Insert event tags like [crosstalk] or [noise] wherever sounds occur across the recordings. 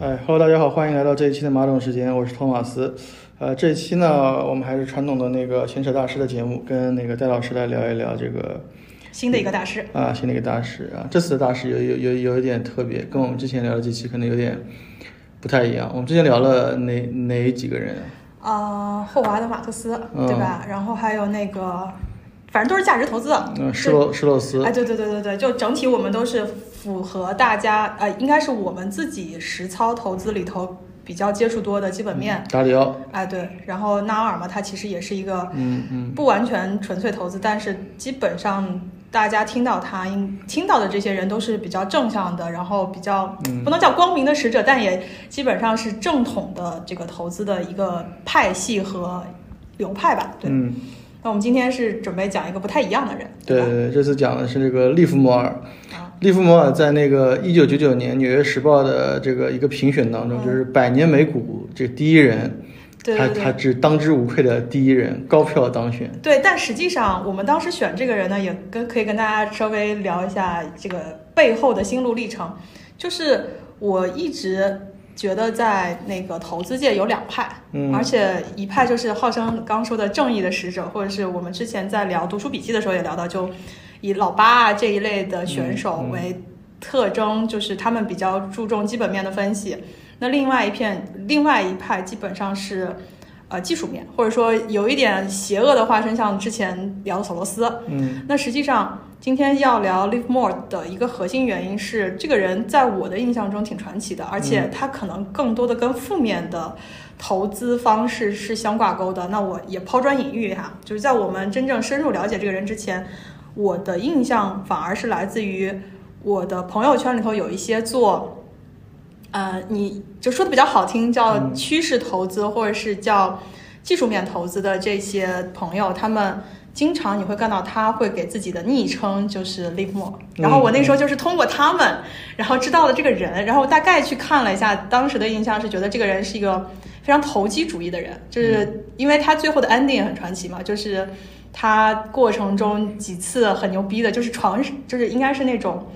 哎，Hello，大家好，欢迎来到这一期的马桶时间，我是托马斯。呃，这一期呢，我们还是传统的那个闲扯大师的节目，跟那个戴老师来聊一聊这个新的一个大师。啊，新的一个大师啊。这次的大师有有有有一点特别，跟我们之前聊的几期可能有点不太一样。我们之前聊了哪哪几个人？呃，霍华德·马克思，嗯对吧？然后还有那个，反正都是价值投资。嗯，施洛施洛斯哎，。对对对对对，就整体我们都是符合大家，呃，应该是我们自己实操投资里头比较接触多的基本面。达里奥。哎，对，然后纳尔嘛，它其实也是一个嗯嗯不完全纯粹投资，但是基本上大家听到他应听到的这些人都是比较正向的，然后比较嗯不能叫光明的使者，但也基本上是正统的这个投资的一个派系和流派吧。对，嗯，那我们今天是准备讲一个不太一样的人，对对对，这次讲的是这个利弗莫尔。啊，利弗莫尔在那个一九九九年《纽约时报》的这个一个评选当中，嗯就是百年美股这第一人，他对对对。他是当之无愧的第一人，高票当选。对，但实际上我们当时选这个人呢，也跟可以跟大家稍微聊一下这个背后的心路历程。就是我一直觉得在那个投资界有两派，嗯而且一派就是号称刚说的正义的使者，或者是我们之前在聊读书笔记的时候也聊到，就以老八啊这一类的选手为特征，就是他们比较注重基本面的分析。那另外一片，另外一派基本上是。呃，技术面，或者说有一点邪恶的化身，像之前聊的索罗斯。嗯那实际上，今天要聊 Livermore 的一个核心原因是，这个人在我的印象中挺传奇的，而且他可能更多的跟负面的投资方式是相挂钩的。那我也抛砖引玉哈，就是在我们真正深入了解这个人之前，我的印象反而是来自于我的朋友圈里头有一些做。呃，你就说的比较好听，叫嗯。趋势投资，或者是叫技术面投资的这些朋友，他们经常你会看到他会给自己的昵称就是 Live More，然后我那时候就是通过他们，然后知道了这个人，然后大概去看了一下，当时的印象是觉得这个人是一个非常投机主义的人，就是因为他最后的 ending 也很传奇嘛，就是他过程中几次很牛逼的，就是传，就是应该是那种。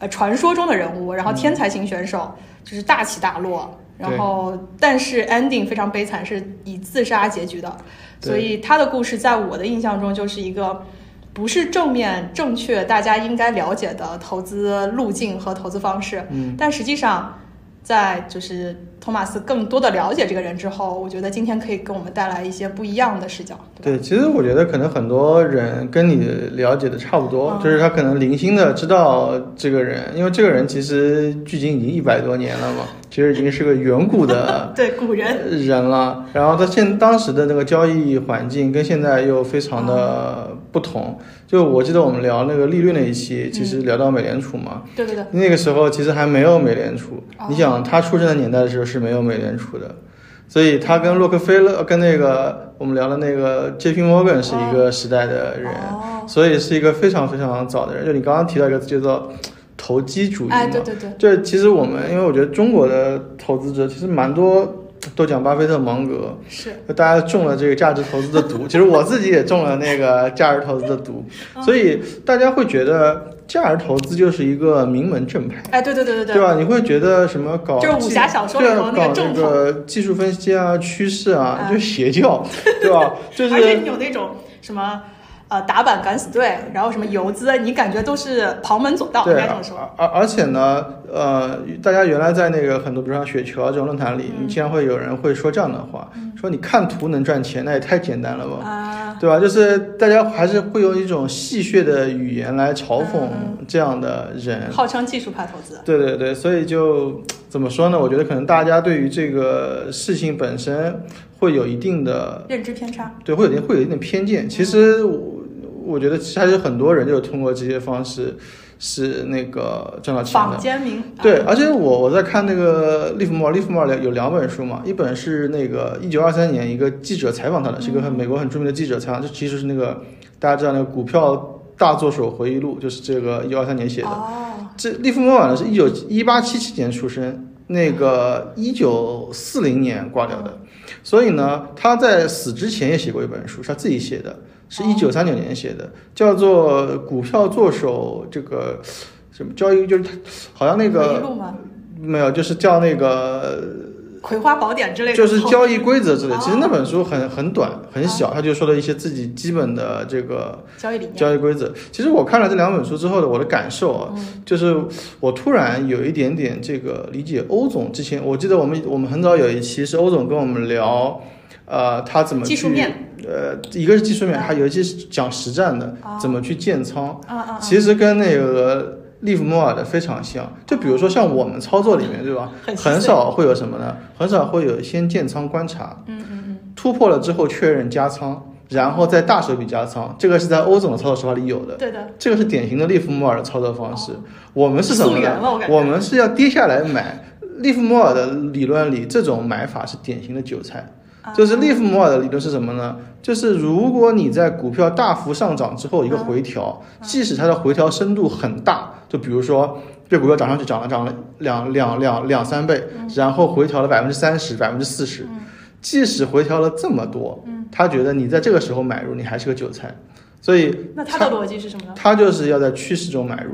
呃，传说中的人物，然后天才型选手，就是大起大落，然后但是 ending 非常悲惨，是以自杀结局的，所以他的故事在我的印象中就是一个不是正面正确大家应该了解的投资路径和投资方式，嗯但实际上。在就是托马斯更多的了解这个人之后，我觉得今天可以给我们带来一些不一样的视角，对？对，其实我觉得可能很多人跟你了解的差不多，嗯就是他可能零星的知道这个人，因为这个人其实距今已经一百多年了嘛，其实已经是个远古的 [laughs] 对古人，人了。然后他现当时的那个交易环境跟现在又非常的不同。就我记得我们聊那个利率那一期，其实聊到美联储嘛，对对对，那个时候其实还没有美联储。哦你想他出生的年代的时候是没有美联储的，所以他跟洛克菲勒跟那个我们聊的那个 J.P. Morgan 是一个时代的人，哦，所以是一个非常非常早的人。就你刚刚提到一个字叫做投机主义嘛，哎，对对对，这其实我们因为我觉得中国的投资者其实蛮多都讲巴菲特、芒格，是，大家中了这个价值投资的毒，[laughs] 其实我自己也中了那个价值投资的毒，所以大家会觉得价值投资就是一个名门正派。哎，对对对对对对吧？你会觉得什么搞就是武侠小说里头那个对啊搞正这个技术分析啊、趋势啊，哎就是邪教，对吧？[laughs] 就而且是你有那种什么呃打板敢死队，然后什么游资，你感觉都是旁门左道，应对，该这么说。而而而且呢，呃，大家原来在那个很多，比如说像雪球啊这种论坛里，嗯你经常会有人会说这样的话，说你看图能赚钱，那也太简单了吧？啊，对吧？就是大家还是会用一种戏谑的语言来嘲讽嗯这样的人。号称技术派投资，对对对，所以就怎么说呢？我觉得可能大家对于这个事情本身会有一定的认知偏差。对，会有点会有一点偏见。其实我我觉得其实还是很多人就是通过这些方式是那个赚到钱坊的。间名对，啊而且我我在看那个利弗莫尔，利弗莫尔有两本书嘛，一本是那个一九二三年一个记者采访他的，是一个很美国很著名的记者采访，这其实是那个大家知道那个股票大作手回忆录，就是这个一九二三年写的。哦，这利弗莫尔呢是一九一八七七年出生，那个一九四零年挂掉的，所以呢，他在死之前也写过一本书，是他自己写的，是一九三九年写的，叫做《股票作手》这个什么交易，就是他好像那个？没有，就是叫那个葵花宝典之类的，就是交易规则之类。哦其实那本书很很短很小，他就说了一些自己基本的这个交易理念。交易规则。其实我看了这两本书之后的我的感受啊，嗯就是我突然有一点点这个理解欧总之前，我记得我们我们很早有一期是欧总跟我们聊，呃，他怎么去技术面，呃，一个是技术面，啊还有一些是讲实战的，啊怎么去建仓。啊啊啊！其实跟那个利弗莫尔的非常像，就比如说像我们操作里面，对吧？[laughs] 很少会有什么呢？很少会有先建仓观察，嗯嗯嗯，突破了之后确认加仓，然后再大手笔加仓，这个是在欧总的操作手法里有的。对的，这个是典型的利弗莫尔的操作方式。我们是什么呢？我们是要跌下来买。利弗莫尔的理论里，这种买法是典型的韭菜。啊就是利弗莫尔的理论是什么呢？就是如果你在股票大幅上涨之后一个回调，即使它的回调深度很大，就比如说这股票涨上去涨了涨了两两两两三倍，然后回调了百分之三十、百分之四十，即使回调了这么多，他觉得你在这个时候买入，你还是个韭菜，所以那他的逻辑是什么呢？他就是要在趋势中买入。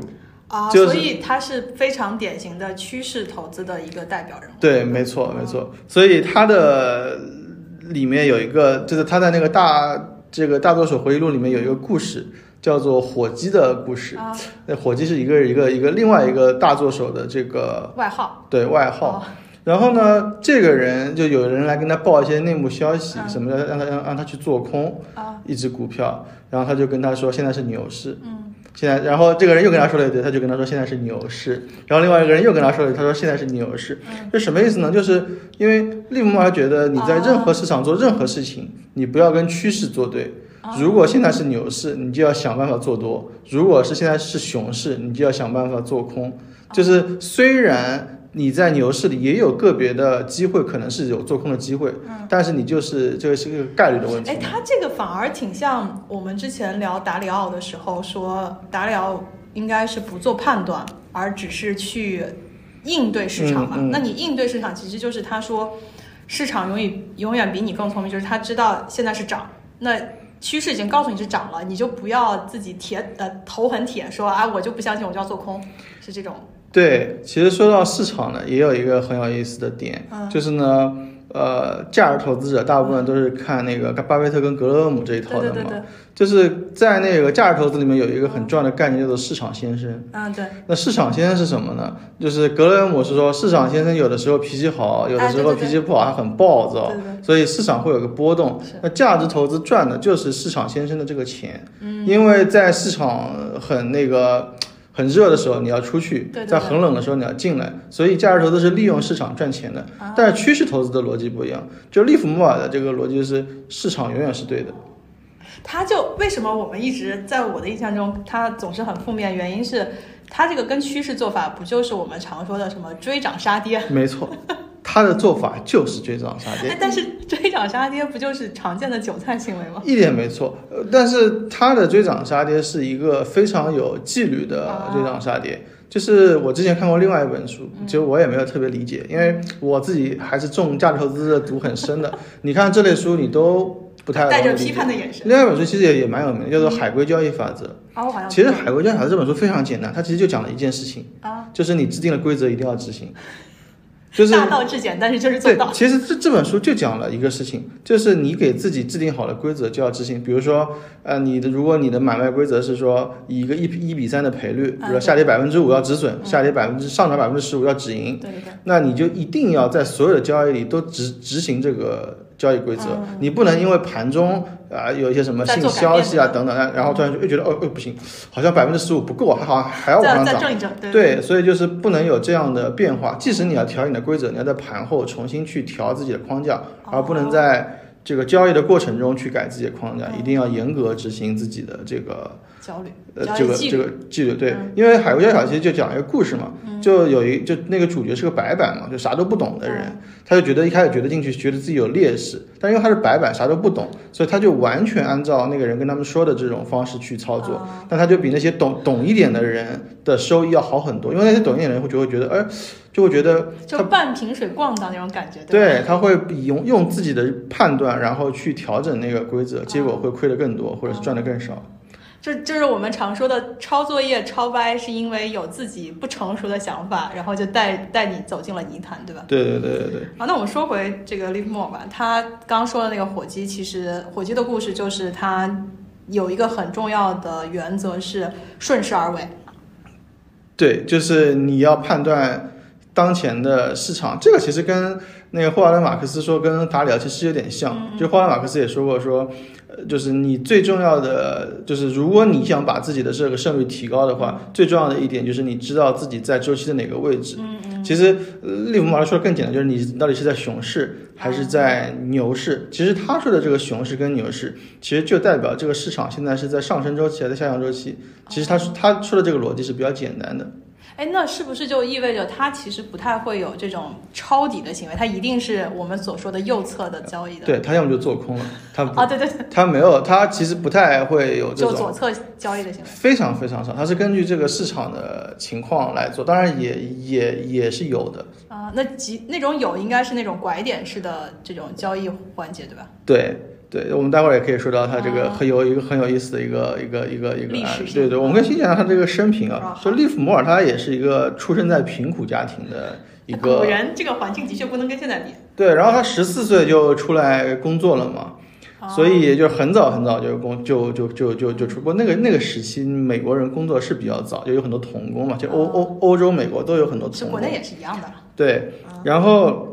啊，就是所以他是非常典型的趋势投资的一个代表人物。对，没错，没错。所以他的里面有一个，就是他在那个大这个大作手回忆录里面有一个故事，叫做火鸡的故事。啊，那火鸡是一个一个一个另外一个大作手的这个外号。对外号。哦然后呢，这个人就有人来跟他报一些内幕消息，嗯什么的，让他让让他去做空啊，一只股票，然后他就跟他说现在是牛市。嗯，现在，然后这个人又跟他说了一堆，他就跟他说现在是牛市，然后另外一个人又跟他说了，他说现在是牛市，嗯这什么意思呢？就是因为利弗莫尔觉得你在任何市场做任何事情，你不要跟趋势作对。啊如果现在是牛市，你就要想办法做多；如果是现在是熊市，你就要想办法做空。就是虽然你在牛市里也有个别的机会，可能是有做空的机会，但是你就是这个是个概率的问题哎，。他这个反而挺像我们之前聊达里奥的时候说，达里奥应该是不做判断，而只是去应对市场嘛。嗯嗯那你应对市场，其实就是他说市场永远永远比你更聪明，就是他知道现在是涨，那趋势已经告诉你是涨了，你就不要自己铁呃头很铁说啊我就不相信，我就要做空，是这种。对，其实说到市场呢，也有一个很有意思的点，嗯就是呢，呃，价值投资者大部分都是看那个巴菲特跟格雷厄姆这一套的嘛。对对对对，就是在那个价值投资里面有一个很重要的概念叫做市场先生。嗯对，那市场先生是什么呢？就是格雷厄姆是说，市场先生有的时候脾气好，有的时候脾气不好，他很暴躁对，对对所以市场会有个波动是。那价值投资赚的就是市场先生的这个钱，因为在市场很那个很热的时候你要出去，对在很冷的时候你要进来，所以价值投资是利用市场赚钱的。啊但是趋势投资的逻辑不一样，就利弗莫尔的这个逻辑是市场永远是对的。他就为什么我们一直在我的印象中，他总是很负面，原因是他这个跟趋势做法，不就是我们常说的什么追涨杀跌？没错，他的做法就是追涨杀跌哎，，但是追涨杀跌不就是常见的韭菜行为吗？一点没错，呃，但是他的追涨杀跌是一个非常有纪律的追涨杀跌。就是我之前看过另外一本书，其实我也没有特别理解，因为我自己还是中价值投资的毒很深的。[laughs] 你看这类书，你都不太带着批判的眼神。另外一本书其实也也蛮有名的，叫做《海龟交易法则》。啊，我好像其实《海龟交易法则》这本书非常简单，它其实就讲了一件事情，啊，就是你制定了规则一定要执行，就是大道至简，但是就是做对到，。其实这这本书就讲了一个事情，就是你给自己制定好了规则就要执行。比如说，呃，你的如果你的买卖规则是说以一个一一比三的赔率，比如下跌百分之五要止损，下跌百分之上涨百分之十五要止盈，对对对，那你就一定要在所有的交易里都执执行这个交易规则，嗯你不能因为盘中啊、有一些什么新再做改消息啊等等，然然后突然就又觉得哦哦不行，好像百分之十五不够，还好像还要往上涨。一正，对。对，所以就是不能有这样的变化。即使你要调你的规则，你要在盘后重新去调自己的框架，而不能在这个交易的过程中去改自己的框架，一定要严格执行自己的这个焦虑，呃这个这个纪律。对嗯，因为海龟交易法其实就讲一个故事嘛，就有一就那个主角是个白板嘛，就啥都不懂的人，嗯他就觉得一开始觉得进去觉得自己有劣势，但因为他是白板啥都不懂，所以他就完全按照那个人跟他们说的这种方式去操作。啊但他就比那些懂懂一点的人的收益要好很多，因为那些懂一点的人会就会觉得，哎，就会觉得就半瓶水逛荡那种感觉，对，他会比用用自己的判断，然后去调整那个规则，结果会亏得更多，或者是赚得更少。就就是我们常说的抄作业、抄歪，是因为有自己不成熟的想法，然后就带带你走进了泥潭，对吧？对对对对对。好，那我们说回这个 Livermore 吧，他刚说的那个火鸡，其实火鸡的故事就是他有一个很重要的原则是顺势而为。对，就是你要判断当前的市场，这个其实跟那个霍华德马克思说跟达里奥其实有点像，就霍华德马克思也说过说。就是你最重要的，就是如果你想把自己的这个胜率提高的话，最重要的一点就是你知道自己在周期的哪个位置。嗯嗯。其实利弗莫尔说的更简单，就是你到底是在熊市还是在牛市。其实他说的这个熊市跟牛市，其实就代表这个市场现在是在上升周期还是下降周期。其实他他说的这个逻辑是比较简单的。哎，那是不是就意味着它其实不太会有这种抄底的行为？它一定是我们所说的右侧的交易的。对，它要么就做空了，它啊，对对，它没有，它其实不太会有这种左侧交易的行为，非常非常少。它是根据这个市场的情况来做，当然也也也是有的啊。那几那种有，应该是那种拐点式的这种交易环节，对吧？对。对，我们待会儿也可以说到他这个很有一个很有意思的一个一个一个一个。对对，我们可以先讲他这个生平啊。说利弗摩尔他也是一个出生在贫苦家庭的一个。果然这个环境的确不能跟现在比。对，然后他十四岁就出来工作了嘛，所以就很早很早就工就就就就就出过那个那个时期，美国人工作是比较早，就有很多童工嘛，就欧欧欧洲、美国都有很多童工。国内也是一样的。对，然后。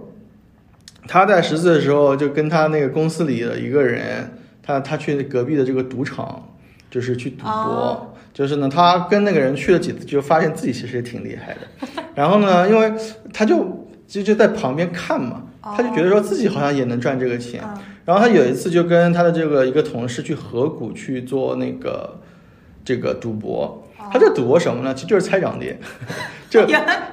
他在十岁的时候就跟他那个公司里的一个人，他他去隔壁的这个赌场，就是去赌博。就是呢，他跟那个人去了几次，就发现自己其实也挺厉害的。[laughs] 然后呢，因为他就就就在旁边看嘛，他就觉得说自己好像也能赚这个钱。然后他有一次就跟他的这个一个同事去河谷去做那个这个赌博。他这赌博什么呢？其实就是猜涨跌，[laughs] 就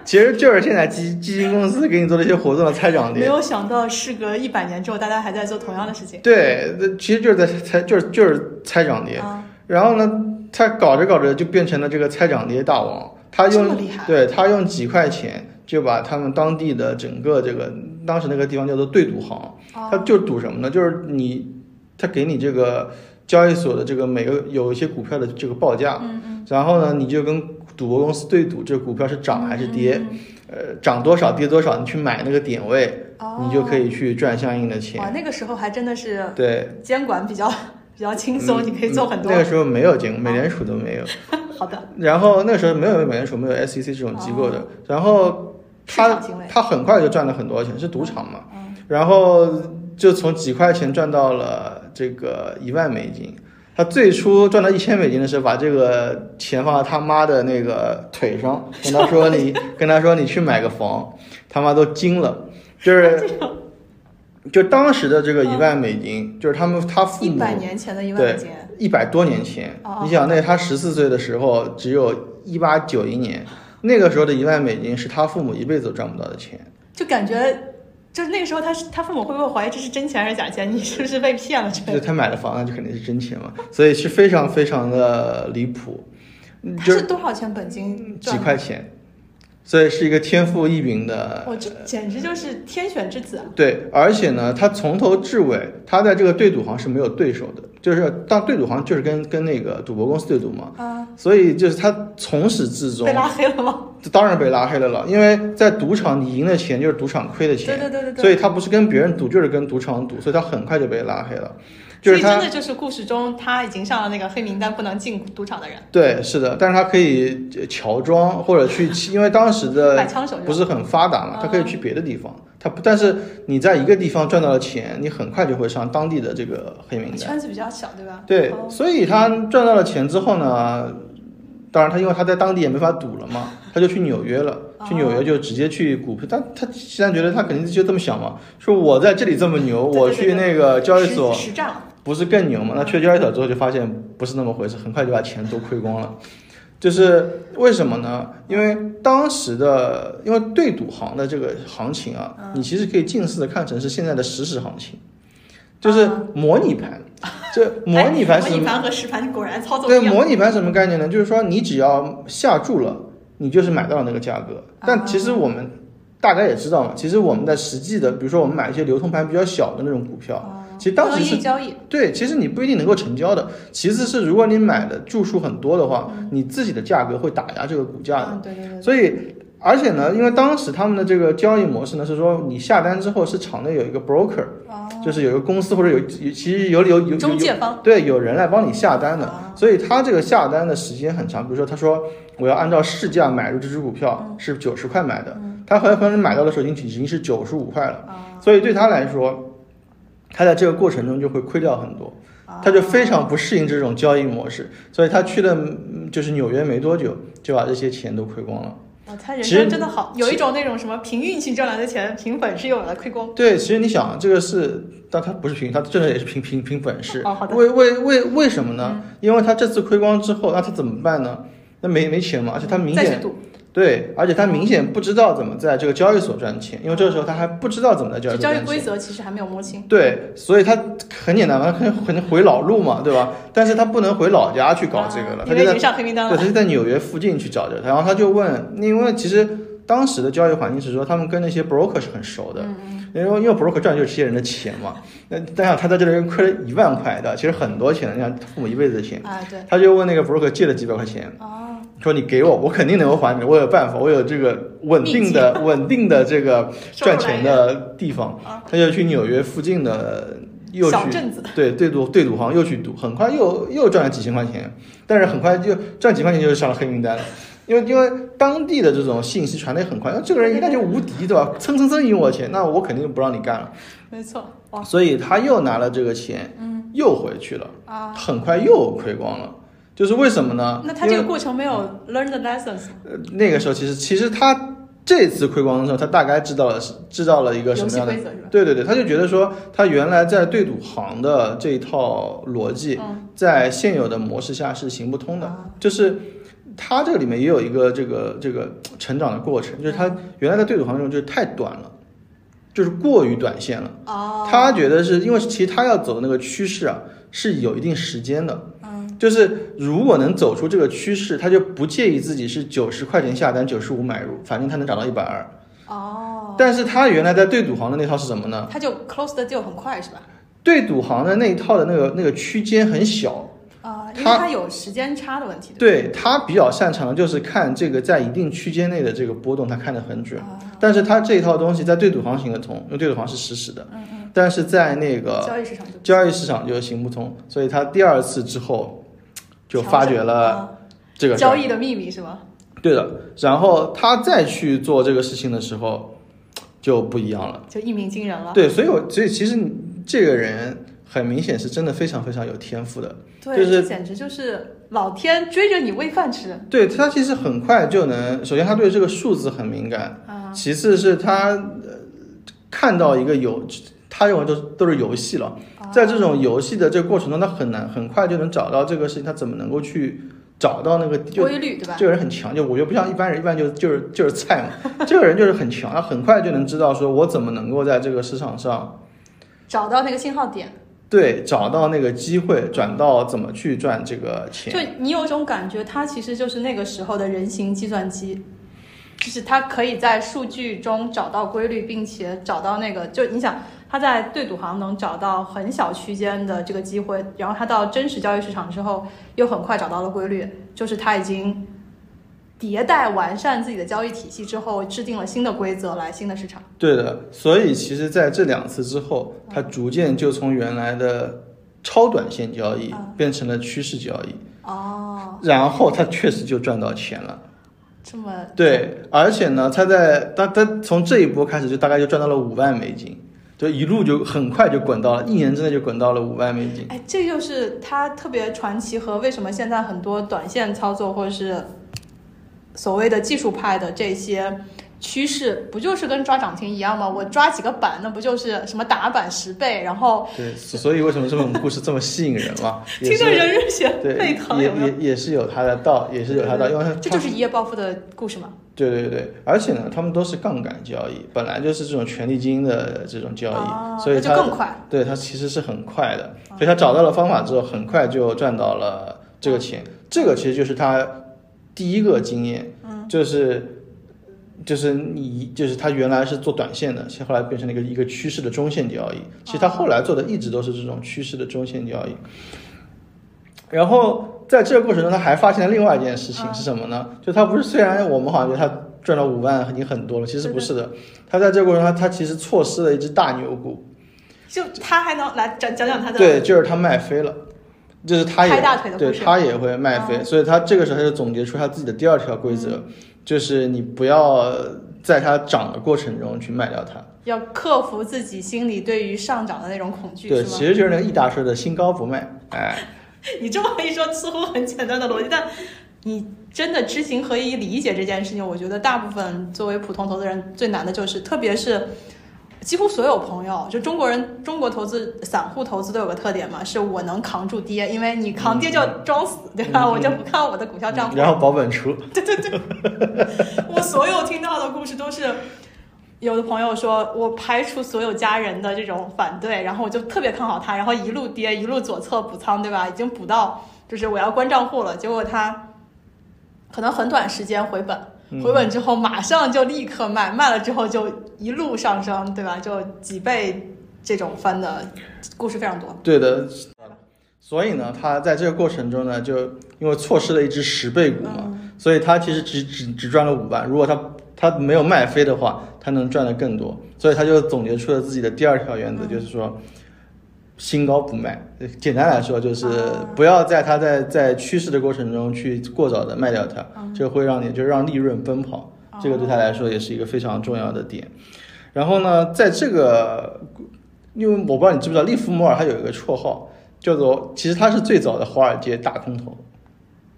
其实就是现在基基金公司给你做的一些活动的猜涨跌。没有想到，事隔一百年之后，大家还在做同样的事情。对，其实就是在猜，就是就是猜涨跌。然后呢，他搞着搞着就变成了这个猜涨跌大王。他用对他用几块钱就把他们当地的整个这个当时那个地方叫做对赌行，他就赌什么呢？就是你他给你这个。交易所的这个每个有一些股票的这个报价，然后呢，你就跟赌博公司对赌，这个股票是涨还是跌，呃，涨多少跌多少，你去买那个点位，你就可以去赚相应的钱。哇，那个时候还真的是对监管比较 [laughs] 比较轻松，你可以做很多。那个时候没有监，美联储都没有。[laughs] 好的。然后那个时候没有美联储，没有 SEC 这种机构的。然后他他很快就赚了很多钱，是赌场嘛。然后就从几块钱赚到了。这个一万美金，他最初赚到一千美金的时候，把这个钱放到他妈的那个腿上，[laughs] 跟他说：“你跟他说你去买个房。”他妈都惊了，就是就当时的这个一万美金，就是他们他父母一百年前的一万美金，一百多年前，你想那他十四岁的时候，只有一八九一年，那个时候的一万美金是他父母一辈子都赚不到的钱，就感觉。就是那个时候，他是他父母会不会怀疑这是真钱还是假钱？你是不是被骗了？就他买了房，那就肯定是真钱嘛，所以是非常非常的离谱。他是多少钱本金？几块钱。所以是一个天赋异禀的，我这简直就是天选之子。对，而且呢，他从头至尾，他在这个对赌行是没有对手的，就是当对赌行就是跟跟那个赌博公司对赌嘛。啊。所以就是他从始至终被拉黑了吗？当然被拉黑了了，因为在赌场你赢的钱就是赌场亏的钱。对对对对。所以他不是跟别人赌，就是跟赌场赌，所以他很快就被拉黑了。所以真的就是故事中他已经上了那个黑名单，不能进赌场的人。对，是的，但是他可以乔装或者去，[laughs] 因为当时的不是很发达嘛，他可以去别的地方。他不但是你在一个地方赚到了钱，你很快就会上当地的这个黑名单。圈子比较小，对吧？对，所以他赚到了钱之后呢，当然他因为他在当地也没法赌了嘛，他就去纽约了。去纽约就直接去股票，但他现在觉得他肯定就这么想嘛，说我在这里这么牛，我去那个交易所。实战了。不是更牛吗？那去了交易所之后就发现不是那么回事，很快就把钱都亏光了。就是为什么呢？因为当时的因为对赌行的这个行情啊，你其实可以近似的看成是现在的实时行情，就是模拟盘。这模拟盘是模拟盘和实盘果然操作对，模拟盘什么概念呢？就是说你只要下注了，你就是买到了那个价格。但其实我们大家也知道嘛，其实我们在实际的，比如说我们买一些流通盘比较小的那种股票。其实当时是交易，对，其实你不一定能够成交的。其次是如果你买的注数很多的话，你自己的价格会打压这个股价的。嗯，对对对，所以，而且呢，因为当时他们的这个交易模式呢是说，你下单之后是场内有一个 broker，、哦，就是有一个公司或者有有其实有有有有中介方，对，有人来帮你下单的，啊所以他这个下单的时间很长。比如说，他说我要按照市价买入这只股票，嗯是九十块买的，他很可能买到的时候已经已经是九十五块了，啊所以对他来说，他在这个过程中就会亏掉很多，啊他就非常不适应这种交易模式，所以他去了嗯就是纽约没多久就把这些钱都亏光了。哦，他人生真的好，有一种那种什么凭运气赚来的钱，凭本事又有了亏光。对，其实你想，这个是，但他不是凭，他真的也是凭凭凭本事。哦好的嗯为为为为什么呢？因为他这次亏光之后，那他怎么办呢？那没没钱嘛，而且他明显再去赌，对，而且他明显不知道怎么在这个交易所赚钱，因为这个时候他还不知道怎么在交易交易所赚钱。规则其实还没有摸清。对，所以他很简单嘛，他可能回老路嘛，对吧？但是他不能回老家去搞这个了，他就在上黑名单对，他就在纽约附近去找着他，然后他就问，因为其实当时的交易环境是说，他们跟那些 broker 是很熟的，嗯因为因为 broker 赚的就是这些人的钱嘛。那但想他在这里亏了一万块的，其实很多钱，你想父母一辈子的钱，啊，对，他就问那个 broker 借了几百块钱，哦，说你给我，我肯定能够还你，我有办法，我有这个稳定的稳定的这个 [laughs] 赚钱的地方啊，他就去纽约附近的又去小镇子，对对赌对赌行又去赌，很快又又赚了几千块钱，但是很快就赚几块钱就上了黑名单了。因为因为当地的这种信息传递很快，那这个人一看就无敌，对吧？蹭蹭蹭赢我钱，那我肯定不让你干了。没错，哇，所以他又拿了这个钱，嗯又回去了，啊，很快又亏光了。就是为什么呢？那他这个过程没有 learn the lessons，呃那个时候其实其实他这次亏光的时候，他大概知道了是知道了一个什么样的？对对对，他就觉得说，他原来在对赌行的这一套逻辑，嗯在现有的模式下是行不通的。啊就是他这个里面也有一个这个这个成长的过程，就是他原来在对赌行中就是太短了，就是过于短线了。哦，他觉得是因为其实他要走的那个趋势啊是有一定时间的，嗯，就是如果能走出这个趋势，他就不介意自己是九十块钱下单，九十五买入，反正他能涨到一百二。哦，但是他原来在对赌行的那套是什么呢？他就 close the deal 很快是吧？对赌行的那一套的那个那个区间很小，啊，因为他它有时间差的问题，对他比较擅长的就是看这个在一定区间内的这个波动，他看得很准。啊但是他这一套东西在对赌行行得通，因为对赌行是实时的，嗯嗯，但是在那个交易市场就交易市场就行不通，所以他第二次之后就发觉了啊这个交易的秘密是吗？对的，然后他再去做这个事情的时候就不一样了。就一鸣惊人了。对，所以我所以其实你这个人很明显是真的非常非常有天赋的。对，就是简直就是老天追着你喂饭吃对他其实很快就能，首先他对这个数字很敏感，啊！其次是他、呃、看到一个游，他认为都都是游戏了，啊在这种游戏的这个过程中，他很难很快就能找到这个事情，他怎么能够去找到那个规律对吧？这个人很强，就我觉得不像一般人，一般就就是就是菜嘛。[laughs] 这个人就是很强，他很快就能知道说我怎么能够在这个市场上找到那个信号点，对找到那个机会，转到怎么去赚这个钱就。你有种感觉，它其实就是那个时候的人形计算机，就是它可以在数据中找到规律，并且找到那个，就你想他在对赌行能找到很小区间的这个机会，然后他到真实交易市场之后又很快找到了规律，就是他已经迭代完善自己的交易体系之后，制定了新的规则来新的市场。对的，所以其实在这两次之后，他逐渐就从原来的超短线交易嗯变成了趋势交易，哦，然后他确实就赚到钱了。这么对，而且呢，他在他他从这一波开始就大概就赚到了五万美金，就一路就很快就滚到了，一年之内就滚到了五万美金。哎，这就是它特别传奇和为什么现在很多短线操作或者是所谓的技术派的这些趋势，不就是跟抓涨停一样吗？我抓几个板，那不就是什么打板十倍，然后对，所以为什么这种故事这么吸引人嘛？[laughs] 听是着人热血，沸腾，也？也也是有它的道，也是有它的道，因为它这就是一夜暴富的故事嘛。对对对，而且呢，他们都是杠杆交易，本来就是这种权利金的这种交易，哦所以它更快。对它其实是很快的，所以他找到了方法之后，很快就赚到了这个钱。这个其实就是他第一个经验，嗯就是就是你就是他原来是做短线的，现后来变成了一个一个趋势的中线交易。其实他后来做的一直都是这种趋势的中线交易。然后在这个过程中，他还发现了另外一件事情是什么呢？就他不是虽然我们好像觉得他赚了五万已经很多了，其实不是的。他在这个过程中，他他其实错失了一只大牛股。就他还能来讲讲讲他的对，就是他卖飞了，就是他也拍大腿的对他也会卖飞，哦所以他这个时候他就总结出他自己的第二条规则，就是你不要在它涨的过程中去卖掉它。要克服自己心里对于上涨的那种恐惧，对，其实就是那个易大说的“新高不卖”，哎，[laughs] 你这么一说，似乎很简单的逻辑，但你真的知行合一理解这件事情，我觉得大部分作为普通投资人最难的就是，特别是几乎所有朋友，就中国人，中国投资散户投资都有个特点嘛，是我能扛住跌，因为你扛跌就装死，对吧？嗯我就不看我的股票账户，然后保本出，[laughs] 对对对。我所有听到的故事都是，有的朋友说我排除所有家人的这种反对，然后我就特别看好它，然后一路跌，一路左侧补仓，对吧？已经补到就是我要关账户了，结果它可能很短时间回本，嗯回本之后马上就立刻卖，卖了之后就一路上升，对吧？就几倍这种翻的故事非常多。对的。所以呢，他在这个过程中呢，就因为错失了一只十倍股嘛，嗯所以他其实只只只赚了五万。如果他他没有卖飞的话，他能赚的更多。所以他就总结出了自己的第二条原则，嗯就是说新高不卖。简单来说，就是啊不要在它在在趋势的过程中去过早的卖掉它，嗯这会让你就让利润奔跑。这个对他来说也是一个非常重要的点。然后呢，在这个，因为我不知道你知不知道，利弗莫尔他有一个绰号叫做，其实他是最早的华尔街大空头。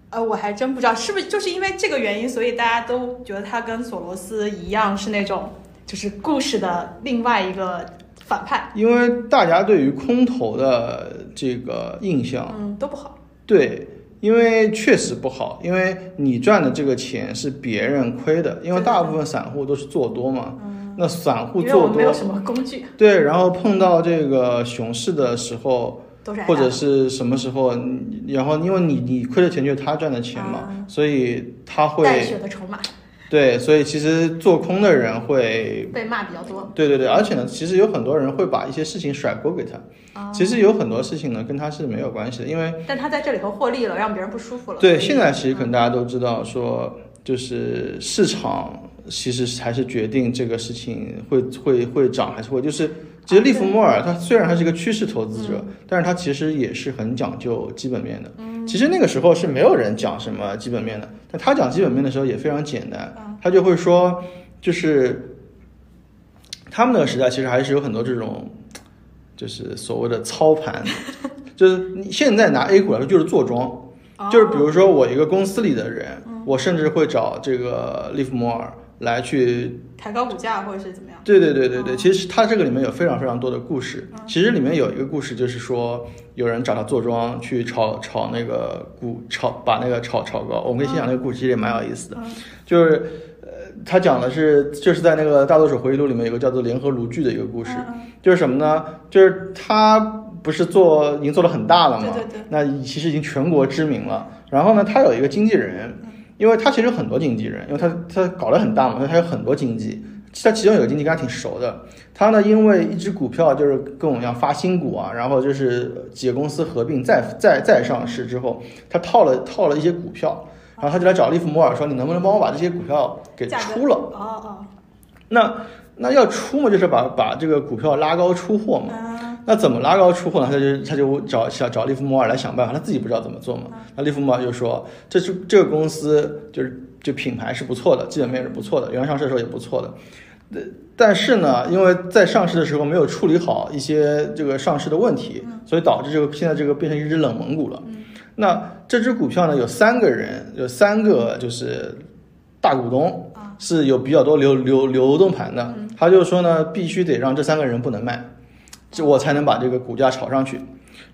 呃，我还真不知道是不是就是因为这个原因，所以大家都觉得他跟索罗斯一样是那种就是故事的另外一个反派，因为大家对于空头的这个印象，嗯，都不好。对，因为确实不好，因为你赚的这个钱是别人亏的，因为大部分散户都是做多嘛，那散户做多，没有什么工具，对，然后碰到这个熊市的时候，都是或者是什么时候，你然后因为你你亏的钱就是他赚的钱嘛，所以他带会血的筹码对，所以其实做空的人会，被骂比较多。对对对，而且呢，其实有很多人会把一些事情甩锅给他，啊其实有很多事情呢跟他是没有关系的，因为但他在这里头获利了，让别人不舒服了。对现在其实可能大家都知道说，就是市场其实才是决定这个事情会会会涨还是会，就是其实利弗莫尔他虽然他是一个趋势投资者，但是他其实也是很讲究基本面的。其实那个时候是没有人讲什么基本面的，但他讲基本面的时候也非常简单，他就会说，就是他们那个时代其实还是有很多这种，就是所谓的操盘，[laughs] 就是你现在拿 A 股来说就是坐庄，哦。就是比如说我一个公司里的人，我甚至会找这个利弗莫尔来去抬高股价或者是怎么样？对对对对对，其实它这个里面有非常非常多的故事。其实里面有一个故事，就是说有人找他坐庄去炒炒那个股，炒把那个炒炒高。我们可以先讲那个故事，其实也蛮有意思的。就是呃，他讲的是就是在那个大多数回忆录里面有个叫做联合炉具的一个故事，就是什么呢？就是他不是做已经做的很大了嘛，对对对那其实已经全国知名了。然后呢，他有一个经纪人，因为他其实有很多经纪人，因为他他搞得很大嘛，所以他有很多经纪。他其中有个经纪跟他挺熟的，他呢因为一只股票就是跟我们一样发新股啊，然后就是几个公司合并再再再上市之后，他套了套了一些股票，然后他就来找利弗莫尔说：“你能不能帮我把这些股票给出了？”哦哦，那那要出嘛，就是把把这个股票拉高出货嘛。啊那怎么拉高出货呢？他就他就找想找利弗莫尔来想办法，他自己不知道怎么做嘛。那利弗莫尔就说，这是这个公司就是就品牌是不错的，基本面是不错的，原来上市的时候也不错的。呃但是呢，因为在上市的时候没有处理好一些这个上市的问题，所以导致这个现在这个变成一只冷门股了。那这只股票呢，有三个人，有三个就是大股东是有比较多流流流动盘的，他就说呢，必须得让这三个人不能卖，这我才能把这个股价炒上去。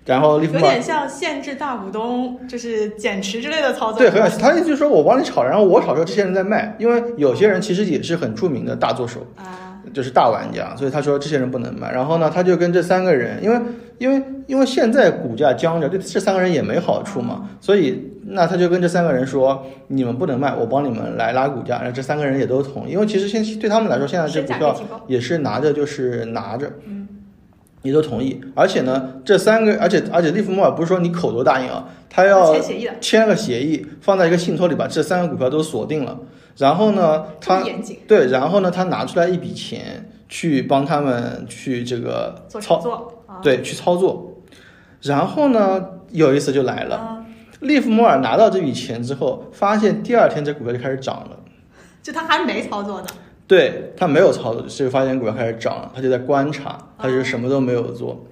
然后有点像限制大股东就是减持之类的操作。对，很有意思。他意思就是说我帮你炒，然后我炒之后这些人在卖，因为有些人其实也是很著名的大作手，啊，就是大玩家，所以他说这些人不能卖。然后呢，他就跟这三个人，因为因为因为现在股价僵着，对这三个人也没好处嘛，所以那他就跟这三个人说，你们不能卖，我帮你们来拉股价，然后这三个人也都同意，因为其实现对他们来说，现在这股票也是拿着就是拿着，也都同意，而且呢，这三个，而且而且利弗莫尔不是说你口头答应啊，他要签协议的，签了个协议，放在一个信托里，把这三个股票都锁定了。然后呢，他对，然后呢，他拿出来一笔钱去帮他们去这个操作。啊，对，去操作。然后呢，有意思就来了，啊，利弗莫尔拿到这笔钱之后，发现第二天这股票就开始涨了。就他还没操作呢，对他没有操作，就发现股票开始涨了，他就在观察，他就什么都没有做。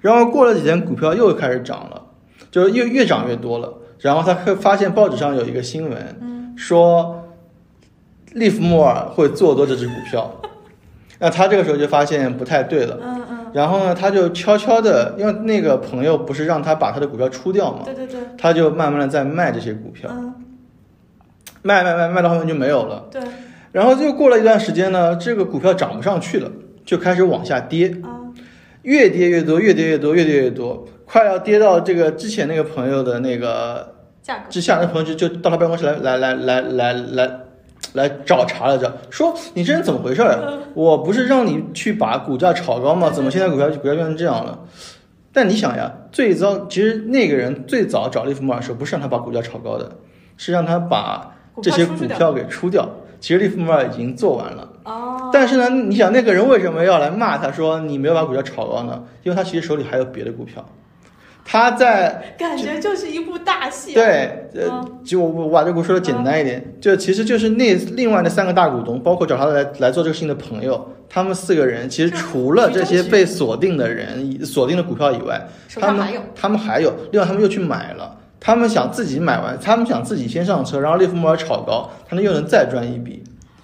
然后过了几天，股票又开始涨了，就是越越涨越多了。然后他会发现报纸上有一个新闻，说利弗莫尔会做多这只股票。[laughs] 那他这个时候就发现不太对了，嗯嗯，然后呢，他就悄悄的，因为那个朋友不是让他把他的股票出掉嘛，对对对，他就慢慢的在卖这些股票，嗯卖卖卖卖到后面就没有了。对然后又过了一段时间呢，这个股票涨不上去了，就开始往下跌，啊，越跌越多，越跌越多，越跌越多，快要跌到这个之前那个朋友的那个价格之下，那朋友就就到他办公室来来来来来来来找茬来着，说你这人怎么回事儿啊？我不是让你去把股价炒高吗？怎么现在股票股价变成这样了？但你想呀，最早其实那个人最早找利弗莫尔的时候，不是让他把股价炒高的，是让他把这些股票给出掉。其实利弗莫尔已经做完了。哦，但是呢，你想那个人为什么要来骂他说你没有把股票炒高呢？因为他其实手里还有别的股票，他在感觉就是一部大戏、啊，对呃，就我我把这个说的简单一点，就其实就是那另外那三个大股东，包括找他来来做这个事情的朋友，他们四个人其实除了这些被锁定的人锁定的股票以外，他们他们还有，另外他们又去买了。他们想自己买完，他们想自己先上车，然后利弗莫尔炒高，他们又能再赚一笔。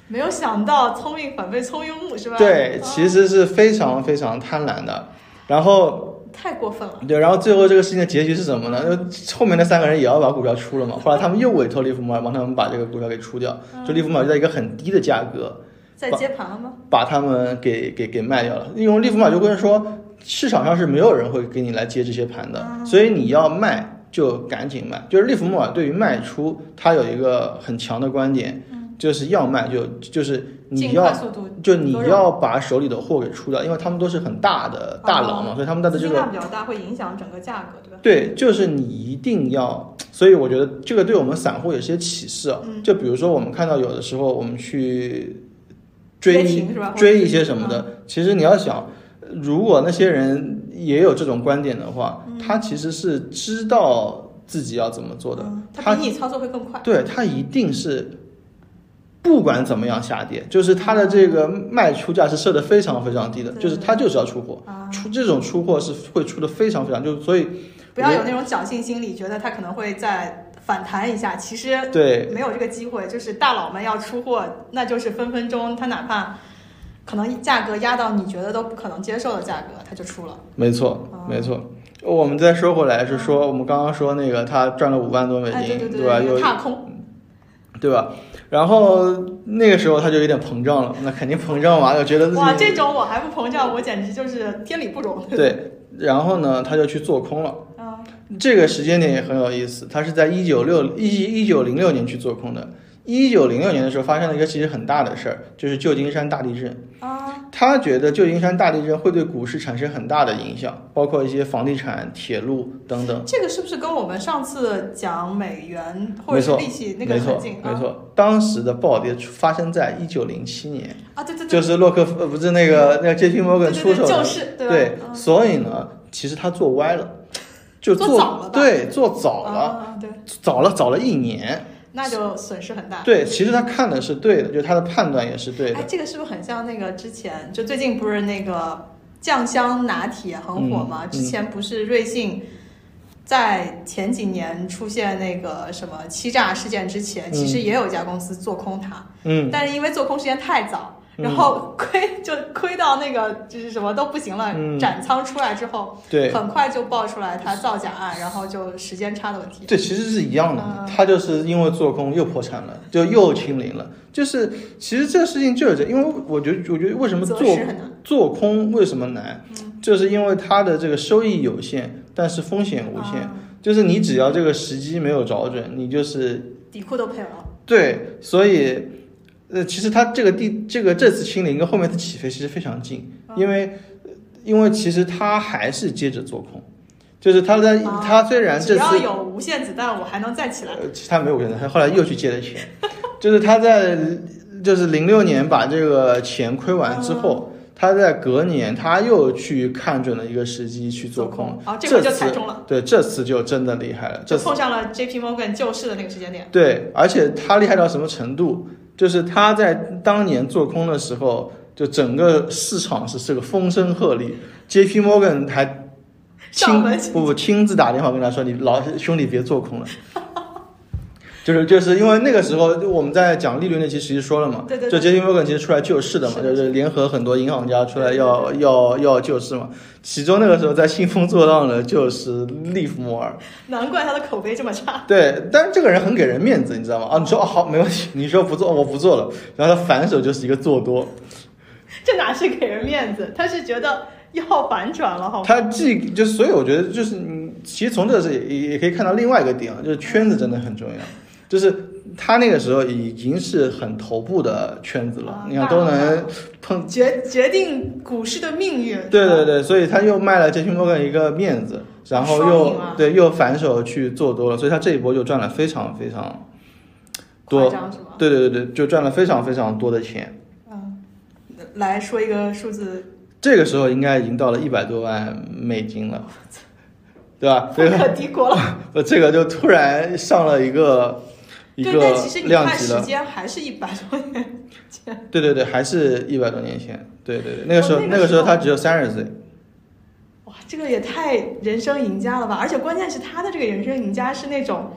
没有想到聪明反被聪明误是吧？对，啊其实是非常非常贪婪的。然后太过分了，对，然后最后这个事情的结局是什么呢？就后面那三个人也要把股票出了嘛。后来他们又委托利弗莫尔帮他们把这个股票给出掉，就利弗莫尔就在一个很低的价格在接盘了吗？把他们给给给卖掉了。因为利弗莫尔就跟说，市场上是没有人会给你来接这些盘的，所以你要卖就赶紧卖。就是利弗莫尔对于卖出，他有一个很强的观点，就是要卖就就是你要就你要把手里的货给出掉，因为他们都是很大的大佬嘛，哦所以他们的这个量比较大，会影响整个价格，对吧？对，就是你一定要，所以我觉得这个对我们散户有些启示啊。嗯就比如说我们看到有的时候我们去追追一些什么的，其实你要想，如果那些人也有这种观点的话，他其实是知道自己要怎么做的，他比你操作会更快。对他一定是不管怎么样下跌，就是他的这个卖出价是设的非常非常低的，就是他就是要出货，啊，出这种出货是会出的非常非常，就所以不要有那种侥幸心理，觉得他可能会再反弹一下，其实对。没有这个机会。就是大佬们要出货，那就是分分钟，他哪怕可能价格压到你觉得都不可能接受的价格，他就出了。没错哦，没错。我们再说回来是说，我们刚刚说那个他赚了五万多美哎，金，对对吧？又，踏空，对吧？然后那个时候他就有点膨胀了，那肯定膨胀嘛，就觉得自己哇，这种我还不膨胀，我简直就是天理不容。对。然后呢，他就去做空了。啊，这个时间点也很有意思，他是在一九六一一九零六年去做空的。一九零六年的时候发生了一个其实很大的事儿，就是旧金山大地震。啊，他觉得旧金山大地震会对股市产生很大的影响，包括一些房地产、铁路等等。这个是不是跟我们上次讲美元或者是利息那个很近，啊？没错。当时的暴跌发生在一九零七年，啊，对对对，就是洛克呃不是那个那个 J P Morgan 对对对，出手的，就是对所以呢，其实他做歪了，就做早了吧对，做早了，啊，对，早了早了一年。那就损失很大。对，其实他看的是对的，就是他的判断也是对的哎，。这个是不是很像那个之前就最近不是那个酱香拿铁很火吗？嗯之前不是瑞幸在前几年出现那个什么欺诈事件之前，嗯其实也有一家公司做空它，嗯，但是因为做空时间太早。然后亏 [laughs] 就亏到那个就是什么都不行了，嗯斩仓出来之后，对很快就爆出来他造假案，然后就时间差的问题。对其实是一样的嗯，他就是因为做空又破产了，就又清零了。就是其实这个事情就是这，因为我觉得我觉得为什么做做空为什么难，嗯就是因为它的这个收益有限，但是风险无限。啊就是你只要这个时机没有找准，你就是底裤都配了，对，所以呃，其实它这个地这个这次清零跟后面的起飞其实非常近，嗯因为因为其实它还是接着做空，就是他在啊它虽然这只要次有无限子弹，我还能再起来。呃，其实他没有无限子弹，他后来又去借了钱，就是他在就是零六年把这个钱亏完之后，他在隔年他又去看准了一个时机去做空，啊，这个就次踩中了，对，这次就真的厉害了，这就次碰上了 J P Morgan 救市的那个时间点。对，而且他厉害到什么程度？就是他在当年做空的时候，就整个市场是是个风声鹤唳，J P Morgan 还亲不不亲自打电话跟他说：“你老兄弟别做空了。”就是就是因为那个时候我们在讲利率那期其实说了嘛，对对对就 J P Morgan 其实出来救市的嘛，就是联合很多银行家出来要要要救市嘛。其中那个时候在兴风作浪的就是利弗莫尔，难怪他的口碑这么差。对，但是这个人很给人面子，你知道吗？啊，你说哦好没问题，你说不做我不做了，然后他反手就是一个做多，这哪是给人面子？他是觉得要反转了，好吗？他既就所以我觉得就是你其实从这个是也也可以看到另外一个点啊，就是圈子真的很重要，就是他那个时候已经是很头部的圈子了啊，你看都能碰，决决定股市的命运。对对对，所以他又卖了 J P Morgan 一个面子，然后又啊对又反手去做多了，所以他这一波就赚了非常非常多？对对对对，就赚了非常非常多的钱。嗯，来说一个数字，这个时候应该已经到了一百多万美金了，[laughs] 对吧？这个富可敌国了。[laughs] 呃，这个就突然上了一个一对，个但其实你看时量级了。间还是一百多年前。[laughs] 对对对，还是一百多年前。对对对，那个时候、那个哦那个时候他只有三十岁。哇，这个也太人生赢家了吧！而且关键是他的这个人生赢家是那种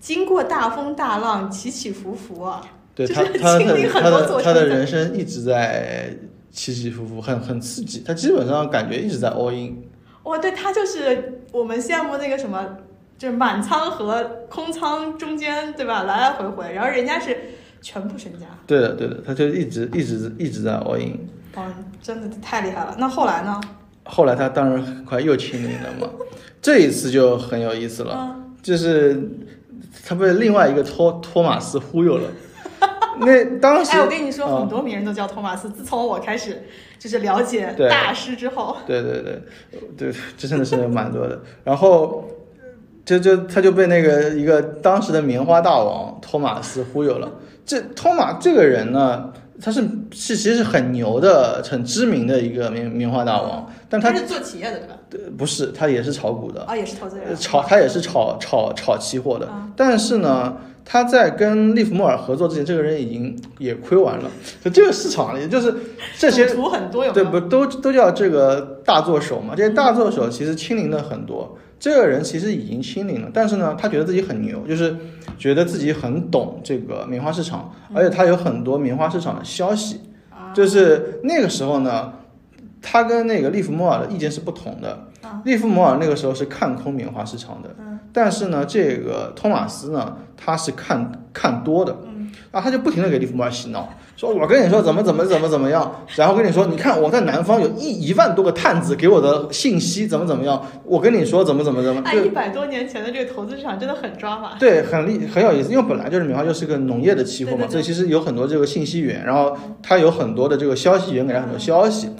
经过大风大浪起起伏伏啊，对就是他他他很多座的他的人生一直在起起伏伏，很很刺激。他基本上感觉一直在 all in。哇，对他就是我们羡慕那个什么，就是满仓和空仓中间对吧，来来回回，然后人家是全部身家，对的对的，他就一直一直一直在 all in。哦，真的太厉害了。那后来呢？后来他当然很快又清零了嘛，这一次就很有意思了。嗯，就是他被另外一个托托马斯忽悠了。那当时，[laughs] 哎，我跟你说，啊很多名人都叫托马斯。自从我开始就是了解大师之后，对对对对，这真的是蛮多的。然后就就他就被那个一个当时的棉花大王托马斯忽悠了。这托马这个人呢，他是是其实是很牛的、很知名的一个棉棉花大王，但他他是做企业的对吧？对不是他也是炒股的。啊，也是投资人呃。炒他也是炒炒炒期货的啊，但是呢，他在跟利弗莫尔合作之前，这个人已经也亏完了。就这个市场，也就是这些图很多有有？对不都都叫这个大作手嘛？这些大作手其实清零的很多。这个人其实已经清零了，但是呢，他觉得自己很牛，就是觉得自己很懂这个棉花市场，而且他有很多棉花市场的消息。啊就是那个时候呢，他跟那个利弗莫尔的意见是不同的。啊利弗莫尔那个时候是看空棉花市场的，嗯。但是呢，这个托马斯呢，他是看看多的，嗯。然后他就不停的给利弗莫尔洗脑，说我跟你说怎么怎么怎么怎么样，然后跟你说，你看我在南方有一一万多个探子给我的信息怎么怎么样，我跟你说怎么怎么怎么，哎，一百多年前的这个投资市场真的很抓马。对，很厉很有意思，因为本来就是棉花就是个农业的期货嘛，对对对。所以其实有很多这个信息源，然后他有很多的这个消息源给他很多消息，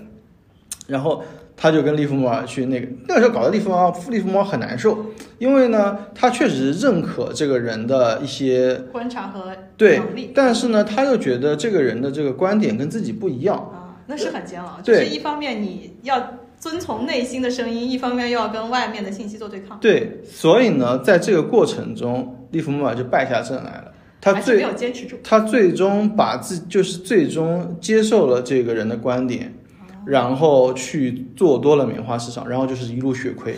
然后他就跟利弗莫尔去那个那个时候搞得利弗莫尔利弗莫尔很难受，因为呢他确实认可这个人的一些观察和对能力，但是呢他又觉得这个人的这个观点跟自己不一样，啊，那是很煎熬。就对是一方面你要遵从内心的声音，一方面又要跟外面的信息做对抗，对，所以呢在这个过程中，利弗莫尔就败下阵来了，他还是没最有坚持住。他最终把自就是最终接受了这个人的观点，然后去做多了棉花市场，然后就是一路血亏，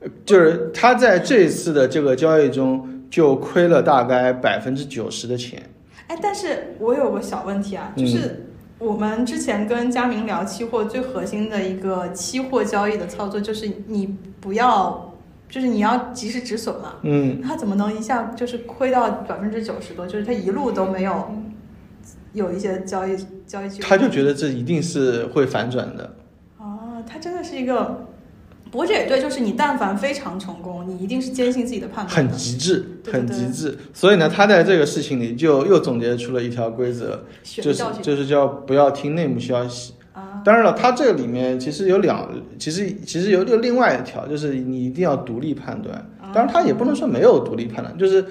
呃就是他在这一次的这个交易中就亏了大概百分之九十的钱。哎，但是我有个小问题啊，嗯就是我们之前跟佳明聊期货，最核心的一个期货交易的操作就是你不要，就是你要及时止损嘛。嗯，他怎么能一下就是亏到百分之九十多？就是他一路都没有有一些交易他就觉得这一定是会反转的。哦，他真的是一个，不过这也对，就是你但凡非常成功，你一定是坚信自己的判断很。极致，很对对极致。所以呢，他在这个事情里就又总结出了一条规则，就是就是叫不要听内幕消息。啊，当然了，它这个里面其实有两，其实其实有有另外一条，就是你一定要独立判断。当然，他也不能说没有独立判断，就是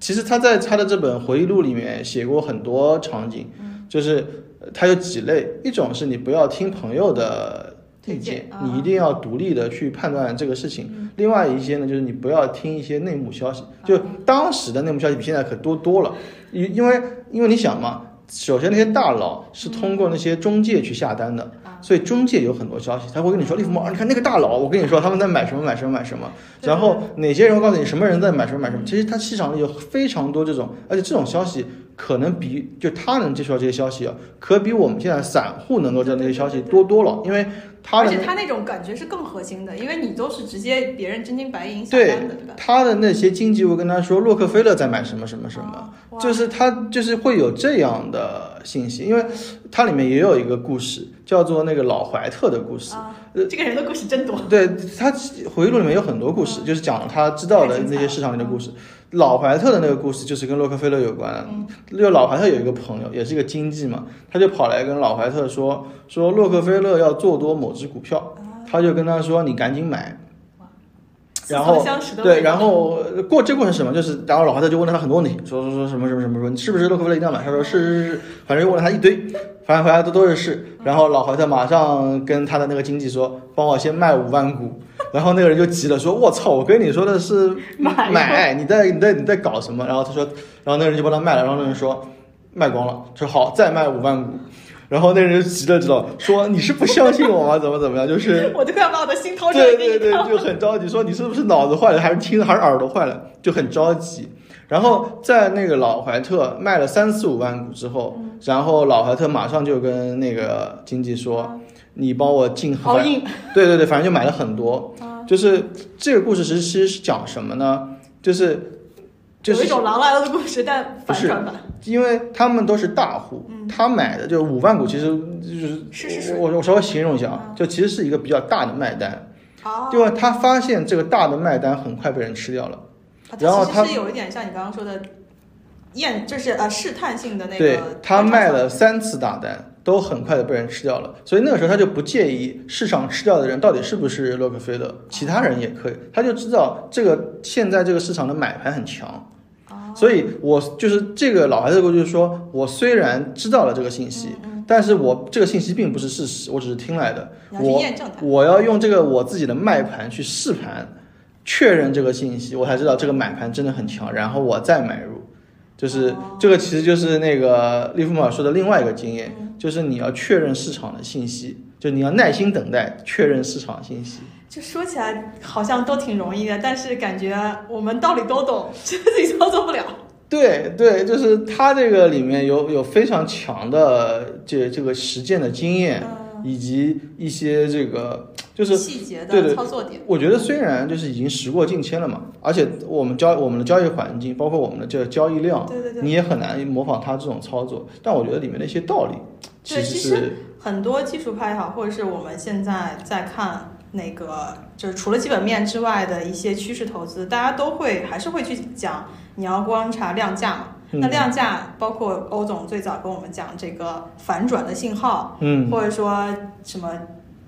其实他在他的这本回忆录里面写过很多场景，就是呃他有几类，一种是你不要听朋友的意推荐见，啊。你一定要独立的去判断这个事情。另外一些呢，就是你不要听一些内幕消息，就当时的内幕消息比现在可多多了，因因为因为你想嘛。首先，那些大佬是通过那些中介去下单的，所以中介有很多消息，他会跟你说利弗莫尔，你看那个大佬，我跟你说他们在买什么买什么买什么，然后哪些人会告诉你什么人在买什么买什么。其实他市场里有非常多这种，而且这种消息可能比就他能接触到这些消息啊，可比我们现在散户能够知道那些消息多多了，因为他的而且他那种感觉是更核心的，因为你都是直接别人真金白银下对单的，对吧？他的那些经纪会跟他说洛克菲勒在买什么什么什么。哦就是他就是会有这样的信息，因为它里面也有一个故事，叫做那个老怀特的故事。啊，这个人的故事真多。对他回忆录里面有很多故事，就是讲了他知道的那些市场里的故事。老怀特的那个故事就是跟洛克菲勒有关的。就老怀特有一个朋友，也是一个经济嘛，他就跑来跟老怀特说说洛克菲勒要做多某只股票，他就跟他说你赶紧买。然后对，然后呃过这过程是什么？就是然后老怀特就问了他很多问题，说说说什么什么什么说你是不是洛克菲勒一定要买？他说是是是，反正就问了他一堆，反正回来都都是是。然后老怀特马上跟他的那个经济说，帮我先卖五万股。[laughs] 然后那个人就急了，说：“我操，我跟你说的是买买，你在你在你在搞什么？”然后他说，然后那个人就帮他卖了，然后那人说卖光了，说好再卖五万股。然后那人就急了，知道说你是不相信我吗？怎么怎么样？就是我都快要把我的心掏出来对对对。就很着急，说你是不是脑子坏了，还是听还是耳朵坏了，就很着急。然后在那个老怀特卖了三四五万股之后，然后老怀特马上就跟那个经纪说：“你帮我进好 [laughs] 对对对，反正就买了很多。啊就是这个故事其实其实是讲什么呢？就是就是有一种狼来了的故事，但反转版。因为他们都是大户，他买的就五万股，其实就是嗯是是是我我稍微形容一下啊，就其实是一个比较大的卖单。哦，因为他发现这个大的卖单很快被人吃掉了，啊然后他其实是有一点像你刚刚说的验，就是呃试探性的那个。对他卖了三次大单，都很快的被人吃掉了，所以那个时候他就不介意市场吃掉的人到底是不是洛克菲勒，其他人也可以，他就知道这个现在这个市场的买盘很强，哦所以我就是这个老孩子的故事，就是说我虽然知道了这个信息，但是我这个信息并不是事实，我只是听来的，我。我要用这个我自己的卖盘去试盘，确认这个信息，我才知道这个买盘真的很强，然后我再买入。就是、哦。这个，其实就是那个利弗莫尔说的另外一个经验，就是你要确认市场的信息，就你要耐心等待确认市场信息。就说起来好像都挺容易的，但是感觉我们道理都懂，[laughs] 自己操作不了。对对，就是他这个里面有有非常强的这这个实践的经验，嗯，以及一些这个就是细节的操作点。我觉得虽然就是已经时过境迁了嘛，而且我们交我们的交易环境，包括我们的这个交易量，对对对。你也很难模仿他这种操作。但我觉得里面的一些道理，其实很多技术派也好，或者是我们现在在看那个，就是除了基本面之外的一些趋势投资，大家都会还是会去讲，你要观察量价嘛。嗯那量价包括欧总最早跟我们讲这个反转的信号，嗯或者说什么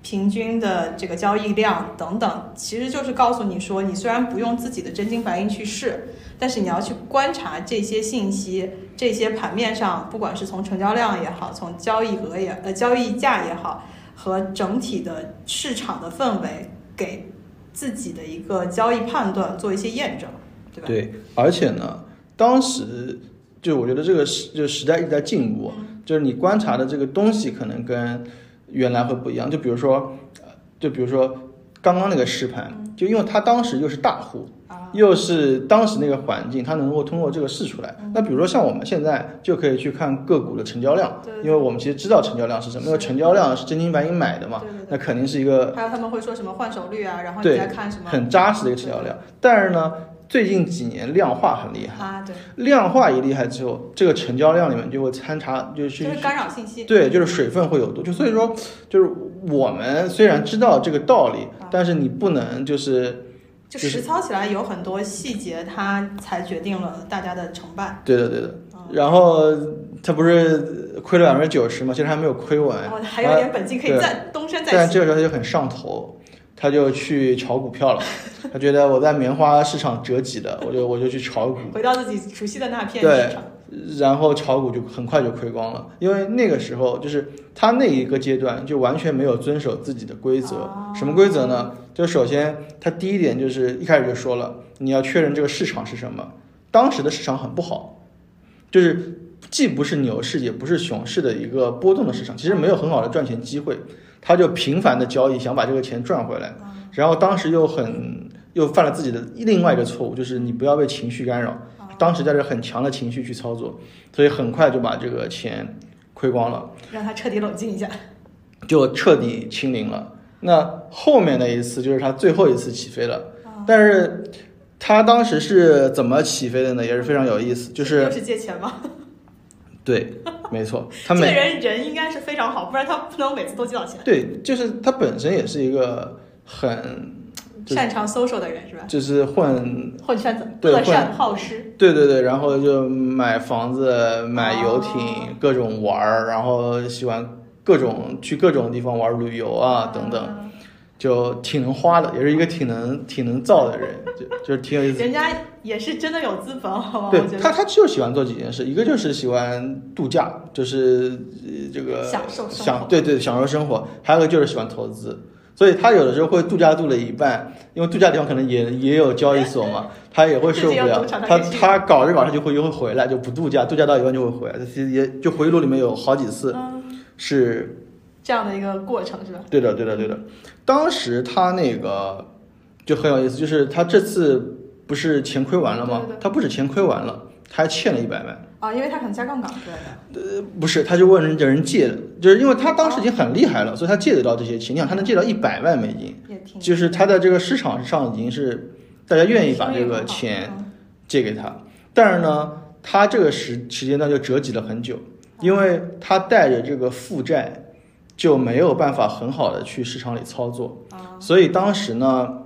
平均的这个交易量等等，其实就是告诉你说，你虽然不用自己的真金白银去试，但是你要去观察这些信息，这些盘面上，不管是从成交量也好，从交易额也呃交易价也好，和整体的市场的氛围，给自己的一个交易判断做一些验证，对吧？对，而且呢，当时就我觉得这个时就时代一直在进步，就是你观察的这个东西可能跟原来会不一样。就比如说，呃就比如说刚刚那个试盘，就因为他当时又是大户，啊，又是当时那个环境，它能够通过这个试出来。那比如说像我们现在就可以去看个股的成交量，因为我们其实知道成交量是什么，因为成交量是真金白银买的嘛那肯定是一个还有他们会说什么换手率啊，然后你对再看什么很扎实的一个成交量。但是呢，最近几年量化很厉害，啊，对，量化一厉害之后，这个成交量里面就会参差，就是就是干扰信息。对，就是水分会有多，就所以说，就是我们虽然知道这个道理，但是你不能就是就就是实操起来有很多细节，它才决定了大家的成败。对的对的。嗯然后他不是亏了百分之九十嘛，其实还没有亏完，还有点本金可以对再东山再起。但这个时候他就很上头，他就去炒股票了。[laughs] 他觉得我在棉花市场折戟的，我就我就去炒股，回到自己熟悉的那片市场。然后炒股就很快就亏光了，因为那个时候就是他那一个阶段就完全没有遵守自己的规则。哦什么规则呢？就首先他第一点就是一开始就说了，你要确认这个市场是什么。当时的市场很不好，就是既不是牛市也不是熊市的一个波动的市场，其实没有很好的赚钱机会。他就频繁的交易，想把这个钱赚回来。然后当时又很又犯了自己的另外一个错误，就是你不要被情绪干扰。当时带着很强的情绪去操作，所以很快就把这个钱亏光了，让他彻底冷静一下。[laughs] 就彻底清零了。那后面的一次就是他最后一次起飞了，但是他当时是怎么起飞的呢？也是非常有意思，就是是借钱吗？对，没错，[laughs] 他这个每人人应该是非常好，不然他不能每次都借到钱。对，就是他本身也是一个很就是擅长 social 的人是吧？就是混混圈子，对乐善好施。对对对，然后就买房子、买游艇，哦各种玩儿，然后喜欢各种去各种地方玩儿旅游啊等等，嗯就挺能花的，也是一个挺能挺能造的人，就就是挺有意思。人家也是真的有资本，[laughs] 好吗？对他，他就喜欢做几件事，一个就是喜欢度假，就是呃这个享受生活享对对享受生活，还有个就是喜欢投资。所以他有的时候会度假度了一半，因为度假地方可能也也有交易所嘛，[laughs] 他也会受不了他他搞着搞着就会又会回来，就不度假，度假到一半就会回来。其实也就回忆录里面有好几次嗯，是这样的一个过程是吧？对的，对的，对的。当时他那个就很有意思，就是他这次不是钱亏完了吗对对对？他不止钱亏完了，他还欠了一百万。啊，因为他可能加杠杆之类的。不是，他就问人家人借的，就是因为他当时已经很厉害了，所以他借得到这些钱。你想，他能借到一百万美金，就是他在这个市场上已经是大家愿意把这个钱嗯借给他。但是呢，他这个时时间段就折戟了很久，因为他带着这个负债就没有办法很好的去市场里操作，啊所以当时呢，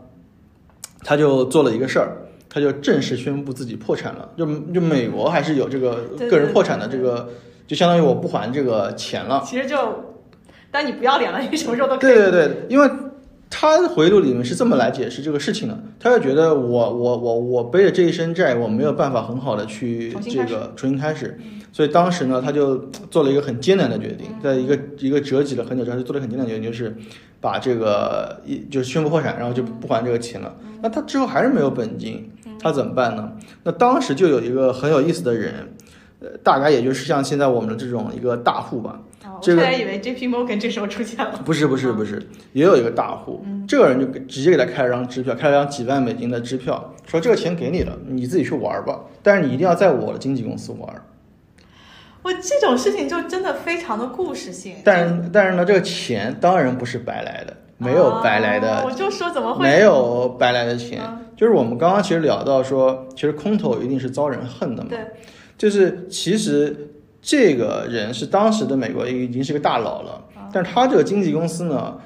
他就做了一个事儿。他就正式宣布自己破产了，就就美国还是有这个个人破产的这个，就相当于我不还这个钱了。其实就，但你不要脸了，你什么时候都可以。对对对，因为他回忆录里面是这么来解释这个事情的，他就觉得我我我我背着这一身债，我没有办法很好的去这个。重新开始，所以当时呢，他就做了一个很艰难的决定，在一个一个折戟了很久之后，就做了很艰难的决定，就是把这个一就是宣布破产，然后就不还这个钱了。那他之后还是没有本金，他怎么办呢？那当时就有一个很有意思的人，呃，大概也就是像现在我们的这种一个大户吧，哦，我这个差点以为 JP Morgan 这时候出现了。不是不是不是，也有一个大户，这个人就直接给他开了张支票，开了张几万美金的支票，说这个钱给你了，你自己去玩吧，但是你一定要在我的经纪公司玩。我这种事情就真的非常的故事性。但是但是呢，这个钱当然不是白来的，没有白来的，哦我就说怎么会没有白来的钱。嗯就是我们刚刚其实聊到说，其实空头一定是遭人恨的嘛。对，就是其实这个人是当时的美国已经是个大佬了，啊但是他这个经纪公司呢，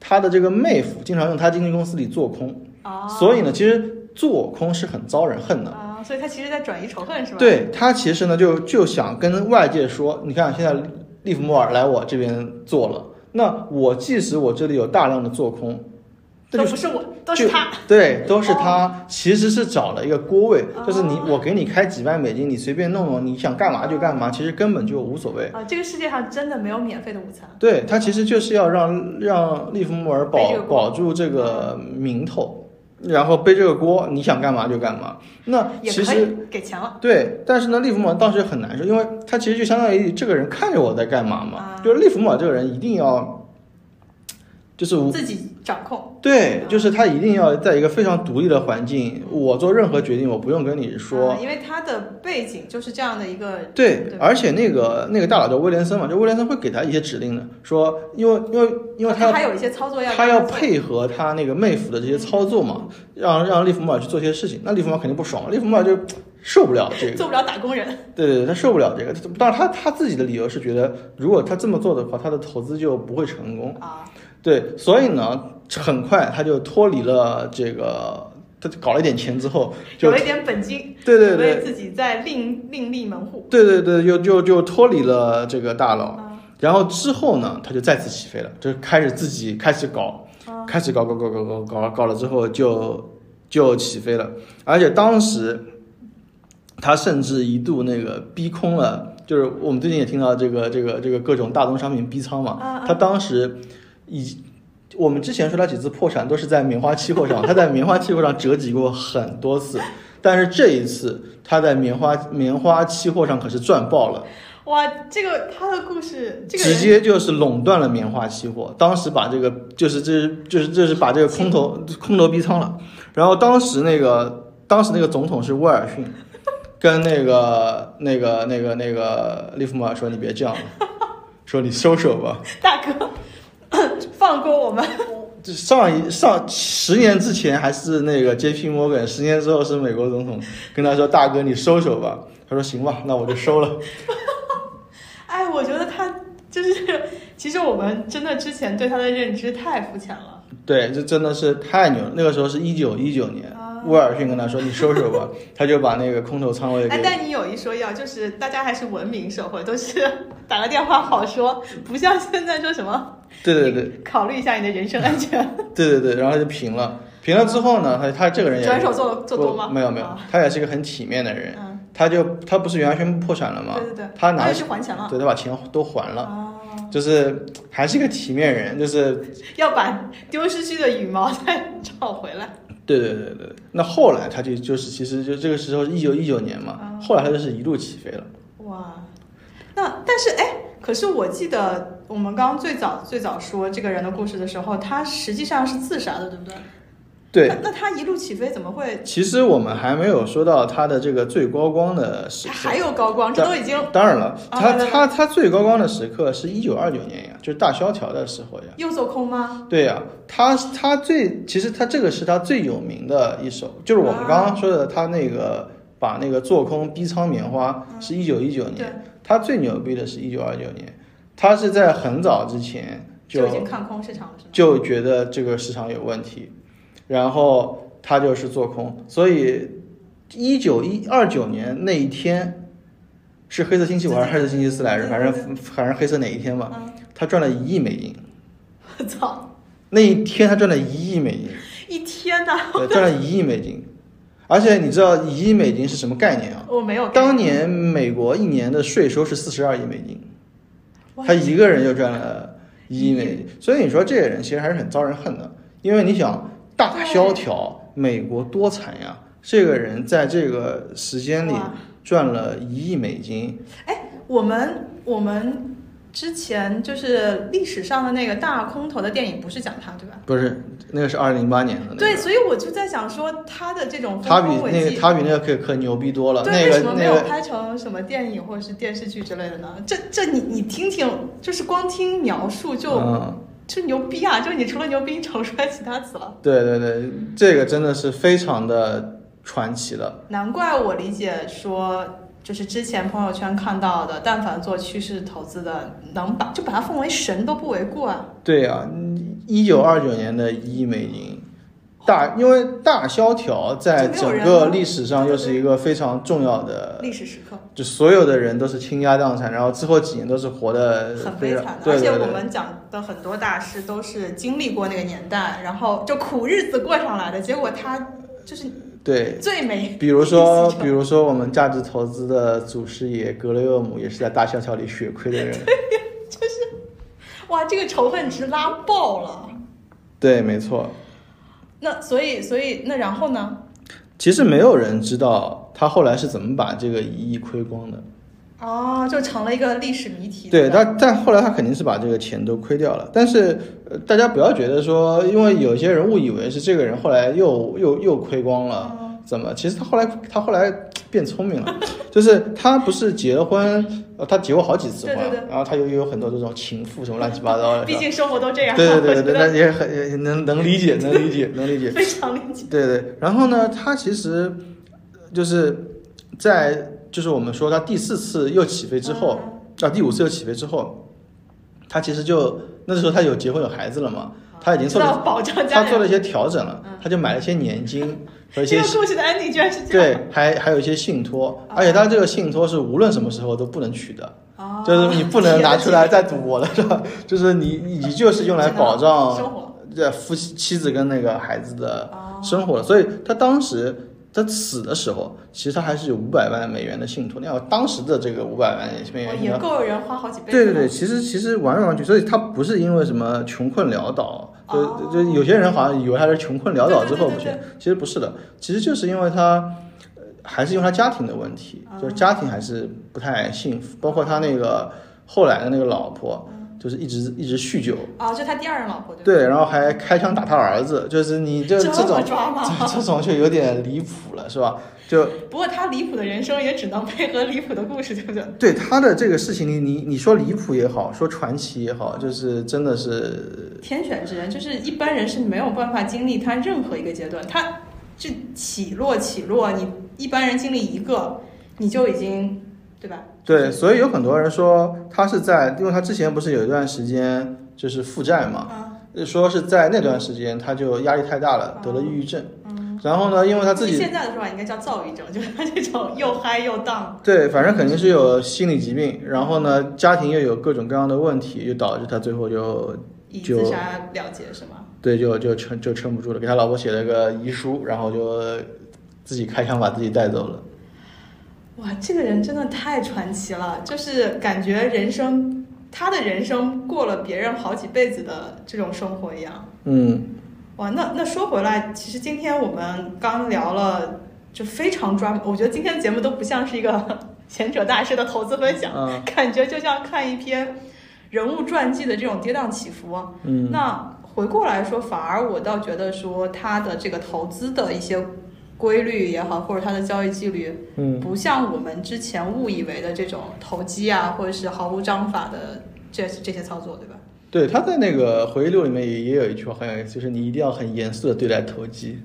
他的这个妹夫经常用他经纪公司里做空，啊，所以呢，其实做空是很遭人恨的。啊，所以他其实在转移仇恨是吧？，对他其实呢，就就想跟外界说，你看现在利弗莫尔来我这边做了，那我即使我这里有大量的做空，都不是我，都是他。对，都是他，其实是找了一个锅位，就是你哦我给你开几万美金，你随便弄弄，你想干嘛就干嘛，其实根本就无所谓。啊，这个世界上真的没有免费的午餐。对他其实就是要让让利弗莫尔保保住这个名头，然后背这个锅，你想干嘛就干嘛。那其实给钱了。对，但是呢，利弗莫尔当时很难受，因为他其实就相当于这个人看着我在干嘛嘛，啊就是利弗莫尔这个人一定要，就是我自己掌控。对，就是他一定要在一个非常独立的环境，我做任何决定，我不用跟你说。嗯因为他的背景就是这样的一个。对而且那个那个大佬叫威廉森嘛，就威廉森会给他一些指令的，说因为因为因为他他还有一些操作要他要配合他那个妹夫的这些操作嘛，让让利弗莫尔去做这些事情，那利弗莫尔肯定不爽，利弗莫尔就受不了这个。做不了打工人。对对对，他受不了这个。当然他他自己的理由是觉得，如果他这么做的话，他的投资就不会成功。啊，对，所以呢，很快他就脱离了这个，他搞了一点钱之后，就有一点本金，对对对。为自己在另另立门户。对对对，就就就脱离了这个大佬。啊。然后之后呢，他就再次起飞了，就开始自己开始搞，啊。开始搞搞搞搞搞搞搞了之后就就起飞了，而且当时他甚至一度那个逼空了，就是我们最近也听到这个这个这个各种大宗商品逼仓嘛，他当时以我们之前说他几次破产都是在棉花期货上，他在棉花期货上折戟过很多次，但是这一次他在棉花棉花期货上可是赚爆了。哇，这个他的故事，这个直接就是垄断了棉花期货，当时把这个就是这是就是这是把这个空头空头逼仓了，然后当时那个当时那个总统是威尔逊，跟那个那个那个那个利弗莫尔说你别这样了，说你收手吧。[laughs] 大哥，放过我们。这上一上十年之前还是那个 J P Morgan，十年之后是美国总统，跟他说大哥你收手吧，他说行吧，那我就收了。[laughs] 哎，我觉得他就是，其实我们真的之前对他的认知太肤浅了。对，这真的是太牛了。那个时候是一九一九年，啊威尔逊跟他说：“你收手吧。” [laughs] 他就把那个空头仓位哎，给。但你有一说一啊，就是大家还是文明社会，都是 [laughs] 打个电话好说，不像现在说什么对对对考虑一下你的人身安全。[laughs] 对对对，然后他就平了。平了之后呢，他他这个人也转手做做多吗？没有没有啊，他也是一个很体面的人。嗯，他就他不是原来宣布破产了吗？对对对，他拿也是还钱了。对他把钱都还了，哦，就是还是一个体面人，就是要把丢失去的羽毛 [laughs] 再找回来。对对对对。那后来他就就是其实就这个时候一九一九年嘛，嗯后来他就是一路起飞了。哇，那但是哎，可是我记得我们刚刚最早最早说这个人的故事的时候，他实际上是自杀的，对不对？对，那那他一路起飞怎么会？其实我们还没有说到他的这个最高光的时刻。他还有高光，这都已经当然了，啊他他他最高光的时刻是一九二九年呀，就是大萧条的时候呀。又做空吗？对呀，他他最其实他这个是他最有名的一首，就是我们刚刚说的，他那个把那个做空逼仓棉花是一九一九对年，他最牛逼的是一九二九年，他是在很早之前就就已经看空市场了，是吗？就觉得这个市场有问题，然后他就是做空，所以一九一二九年那一天是黑色星期五还是黑色星期四来着？反正反正黑色哪一天嘛，嗯，他赚了一亿美金，[laughs] 我操，那一天他赚了一亿美金，一天呐，对，赚了一亿美金，而且你知道一亿美金是什么概念啊？我没有当年美国一年的税收是四十二亿美金，他一个人就赚了一亿美金，所以你说这个人其实还是很遭人恨的，因为你想大萧条，美国多惨呀！这个人在这个时间里赚了一亿美金，哎我们我们之前就是历史上的那个大空头的电影，不是讲他对吧？不是那个是二零零八年的、那个，对，所以我就在想说，他的这种他比那个他比那个可可牛逼多了，对，那个为什么没有拍成什么电影或者是电视剧之类的呢？这这你你听听，就是光听描述就、嗯。就牛逼啊！就你除了牛逼，你找不出来其他词了。对对对，这个真的是非常的传奇了。难怪我理解说，就是之前朋友圈看到的，但凡做趋势投资的，能把就把它奉为神都不为过啊！对啊、一九二九年的一亿美金，大因为大萧条在整个历史上又是一个非常重要的，历史时刻就所有的人都是倾家荡产，然后之后几年都是活得很悲惨的，而且我们讲的很多大师都是经历过那个年代，然后就苦日子过上来的，结果他就是对。最美 [laughs] 比如说，比如说我们价值投资的祖师爷格雷厄姆也是在大萧条里血亏的人。[laughs] 对，就是哇，这个仇恨值拉爆了。对，没错。那所以所以那然后呢？其实没有人知道他后来是怎么把这个一亿亏光的。哦，就成了一个历史谜题。对，吧但但后来他肯定是把这个钱都亏掉了。但是，呃，大家不要觉得说，因为有些人误以为是这个人后来又又又亏光了，嗯怎么？其实他后来他后来变聪明了，[laughs] 就是他不是结了婚，呃，他结过好几次婚，对对对然后他又又有很多这种情妇什么乱七八糟的，[laughs] 毕竟生活都这样，对对对对那也很也能能理解，能理解，能理解。非常理解。对对，然后呢，他其实就是在就是我们说他第四次又起飞之后，啊，第五次又起飞之后，他其实就那时候他有结婚有孩子了嘛，他已经做了知道保障家。他做了一些调整了，他就买了一些年金 [laughs] 和一些这个故事的 ending 居然是这样。对，还还有一些信托，而且他这个信托是无论什么时候都不能取的，哦就是你不能拿出来再赌博了，是吧？[laughs] 就是你你就是用来保障。这夫妻妻子跟那个孩子的哦生活了，所以他当时他死的时候，其实他还是有五百万美元的信托。你看当时的这个五百万美哦元，也够人花好几倍。对对对，，其实其实完完全全，所以他不是因为什么穷困潦倒，就哦就有些人好像以为他是穷困潦倒之后不行对对对对，其实不是的，其实就是因为他。呃还是因为他家庭的问题，哦就是家庭还是不太幸福，包括他那个后来的那个老婆，就是一直一直酗酒，啊，就他第二任老婆对？对，然后还开枪打他儿子，就是你这这这种？这这种就有点离谱了，是吧？就不过他离谱的人生也只能配合离谱的故事，对不对？对他的这个事情，你你你说离谱也好，说传奇也好，就是真的是天选之人，就是一般人是没有办法经历他任何一个阶段，他这起落起落，你一般人经历一个，你就已经对吧？对，所以有很多人说他是在，因为他之前不是有一段时间就是负债嘛，啊，说是在那段时间他就压力太大了，得了抑郁症。然后呢，因为他自己现在的说法应该叫躁郁症，就是他这种又嗨又荡。对，反正肯定是有心理疾病，然后呢，家庭又有各种各样的问题，就导致他最后就以就自杀了结是吗？对，就就撑就撑不住了，给他老婆写了个遗书，然后就自己开枪把自己带走了。哇，这个人真的太传奇了，就是感觉人生他的人生过了别人好几辈子的这种生活一样。嗯，哇，那那说回来，其实今天我们刚聊了，就非常专，我觉得今天的节目都不像是一个贤者大师的投资分享，嗯感觉就像看一篇人物传记的这种跌宕起伏。嗯，那回过来说，反而我倒觉得说他的这个投资的一些规律也好，或者他的交易纪律，嗯，不像我们之前误以为的这种投机啊，或者是毫无章法的这这些操作，对吧？对，他在那个回忆录里面也也有一句话很有意思，就是你一定要很严肃的对待投机。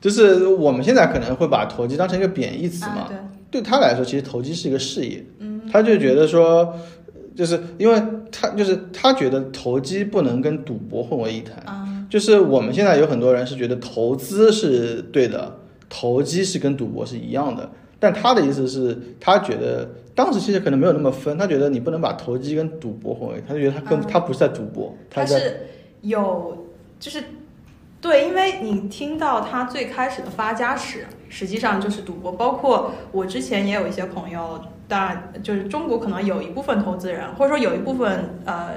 就是我们现在可能会把投机当成一个贬义词嘛，啊，对，对他来说，其实投机是一个事业，嗯，他就觉得说，就是因为他就是他觉得投机不能跟赌博混为一谈，啊，就是我们现在有很多人是觉得投资是对的，投机是跟赌博是一样的。但他的意思是，他觉得当时其实可能没有那么分，他觉得你不能把投机跟赌博混为，他就觉得他根啊他不是在赌博，他是有就是对，因为你听到他最开始的发家史，实际上就是赌博。包括我之前也有一些朋友，当然就是中国可能有一部分投资人，或者说有一部分呃呃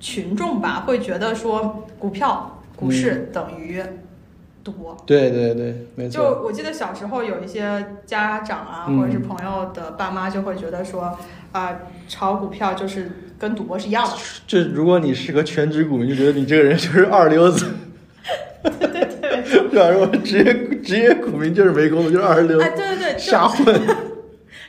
群众吧，会觉得说股票、股市等于赌博。对对对，没错就，我记得小时候有一些家长啊，嗯或者是朋友的爸妈就会觉得说，啊、炒股票就是跟赌博是一样的。就如果你是个全职股民，就觉得你这个人就是 [laughs] 二流子。对对对，是吧？[laughs] 如果职业职业股民就是没工作，就是二流哎，对对对，这瞎混。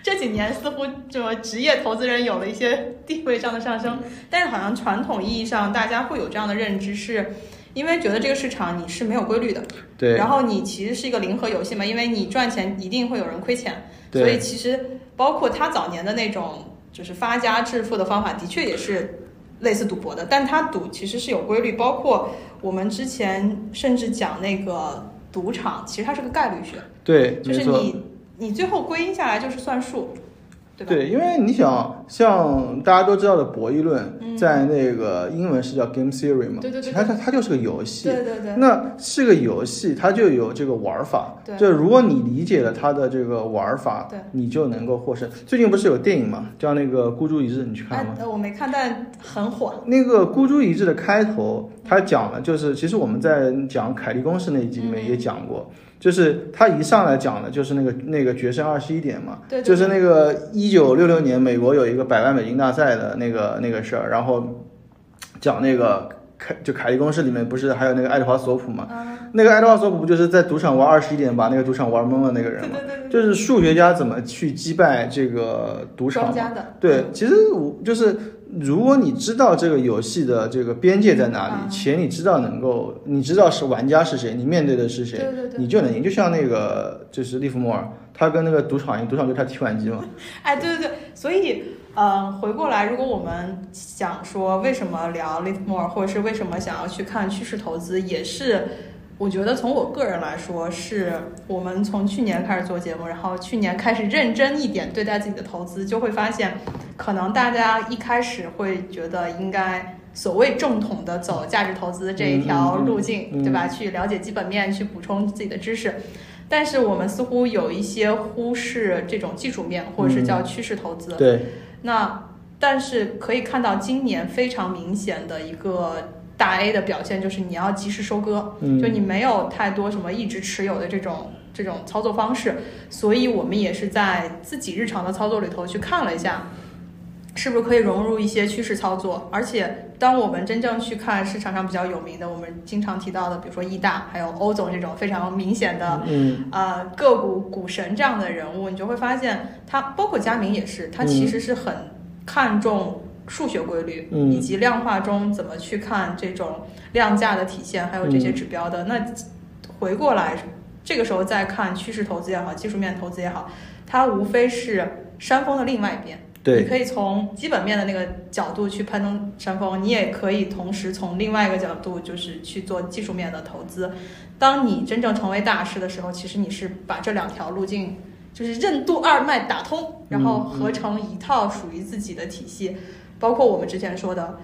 这几年似乎这么职业投资人有了一些地位上的上升，但是好像传统意义上大家会有这样的认知，是因为觉得这个市场你是没有规律的，对。然后你其实是一个零和游戏嘛，因为你赚钱一定会有人亏钱，对。所以其实包括他早年的那种就是发家致富的方法，的确也是类似赌博的，但他赌其实是有规律，包括我们之前甚至讲那个赌场，其实它是个概率学，对，就。是你你最后归因下来就是算数，对吧？对，因为你想，像大家都知道的博弈论，在那个英文是叫 game theory 嘛，嗯对对对它它它就是个游戏。对对对，那是个游戏，它就有这个玩法。对就如果你理解了它的这个玩法，对你就能够获胜。最近不是有电影嘛，叫那个《孤注一掷》，你去看哎了吗？，呃我没看，但很火。那个《孤注一掷》的开头，他讲了，就是其实我们在讲凯利公式那一集里面也讲过，就是他一上来讲的就是那个那个决胜二十一点嘛，对对就是那个一九六六年美国有一个百万美金大赛的那个那个事儿，然后讲那个凯就凯利公式里面不是还有那个爱德华索普嘛，嗯，那个爱德华索普不就是在赌场玩二十一点把那个赌场玩懵了那个人嘛，对对对对，就是数学家怎么去击败这个赌场对，其实我就是，如果你知道这个游戏的这个边界在哪里，嗯且你知道能够，你知道是玩家是谁，你面对的是谁，对对对。你就能赢。就像那个就是利弗莫尔，他跟那个赌场赢，赌场就是他提款机嘛。[laughs] 哎，对对对，所以，呃，回过来，如果我们想说为什么聊 Livermore，或者是为什么想要去看趋势投资，也是我觉得从我个人来说，是我们从去年开始做节目，然后去年开始认真一点对待自己的投资，就会发现，可能大家一开始会觉得应该。所谓正统的走价值投资这一条路径，嗯嗯嗯对吧？去了解基本面，去补充自己的知识，但是我们似乎有一些忽视这种技术面，或者是叫趋势投资。对，那但是可以看到今年非常明显的一个大 A 的表现，就是你要及时收割，嗯就你没有太多什么一直持有的这种这种操作方式，所以我们也是在自己日常的操作里头去看了一下。是不是可以融入一些趋势操作？而且，当我们真正去看市场上比较有名的，我们经常提到的，比如说易大，还有欧总这种非常明显的嗯呃个股股神这样的人物，你就会发现他，包括佳明也是，他其实是很看重数学规律，嗯以及量化中怎么去看这种量价的体现，还有这些指标的。那回过来，这个时候再看趋势投资也好，技术面投资也好，它无非是山峰的另外一边。对你，可以从基本面的那个角度去攀登山峰，你也可以同时从另外一个角度，就是去做技术面的投资。当你真正成为大师的时候，其实你是把这两条路径，就是任督二脉打通，然后合成一套属于自己的体系。包括我们之前说的，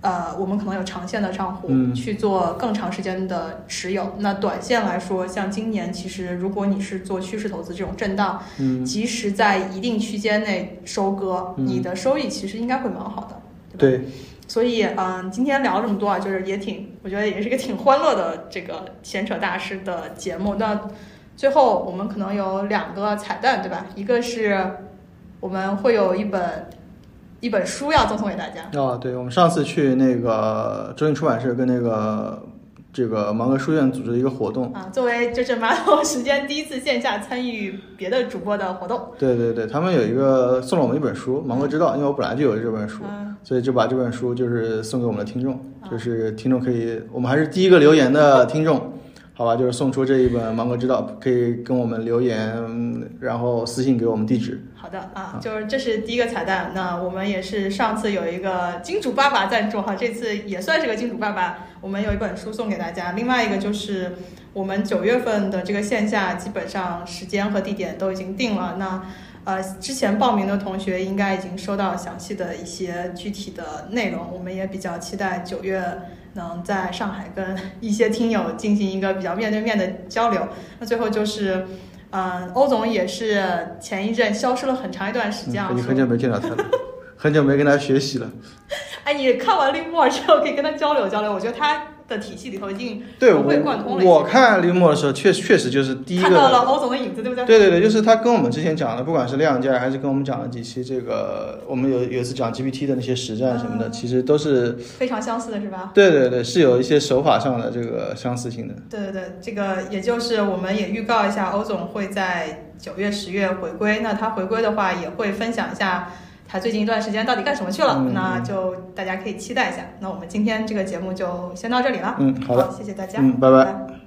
呃，我们可能有长线的账户、嗯去做更长时间的持有。那短线来说，像今年，其实如果你是做趋势投资这种震荡，嗯及时在一定区间内收割，嗯你的收益其实应该会蛮好的，对吧？对，所以，嗯，今天聊这么多啊，就是也挺，我觉得也是一个挺欢乐的这个闲扯大师的节目。那最后我们可能有两个彩蛋，对吧？一个是我们会有一本一本书要赠送给大家，哦，对，我们上次去那个中信出版社跟那个这个芒格书院组织的一个活动，啊，作为就是马桶时间第一次线下参与别的主播的活动，对对对，他们有一个送了我们一本书《芒格之道》，因为我本来就有这本书，嗯，所以就把这本书就是送给我们的听众，啊就是听众可以，我们还是第一个留言的听众，好吧，就是送出这一本《芒格之道》，可以跟我们留言，嗯然后私信给我们地址。好的啊，就是这是第一个彩蛋。那我们也是上次有一个金主爸爸赞助哈，这次也算是个金主爸爸。我们有一本书送给大家。另外一个就是我们九月份的这个线下，基本上时间和地点都已经定了。那呃，之前报名的同学应该已经收到详细的一些具体的内容。我们也比较期待九月能在上海跟一些听友进行一个比较面对面的交流。那最后就是。嗯，欧总也是前一阵消失了很长一段时间啊嗯，已。经很久没见到他了，[laughs] 很久没跟他学习了。[laughs] 哎，你看完绿墨之后可以跟他交流交流，我觉得他的体系里头已经对融会贯通了我，我看林默的时候，确确实就是第一个看到了个。欧总的影子，对不对？对对对，就是他跟我们之前讲的，不管是量价还是跟我们讲了几期这个，我们有有一次讲 GPT 的那些实战什么的，嗯其实都是非常相似的是吧？对对对，是有一些手法上的这个相似性的。对对对，这个也就是我们也预告一下，欧总会在九月、十月回归。那他回归的话，也会分享一下他最近一段时间到底干什么去了，嗯那就大家可以期待一下。那我们今天这个节目就先到这里了。嗯，好的，谢谢大家，嗯，拜拜。拜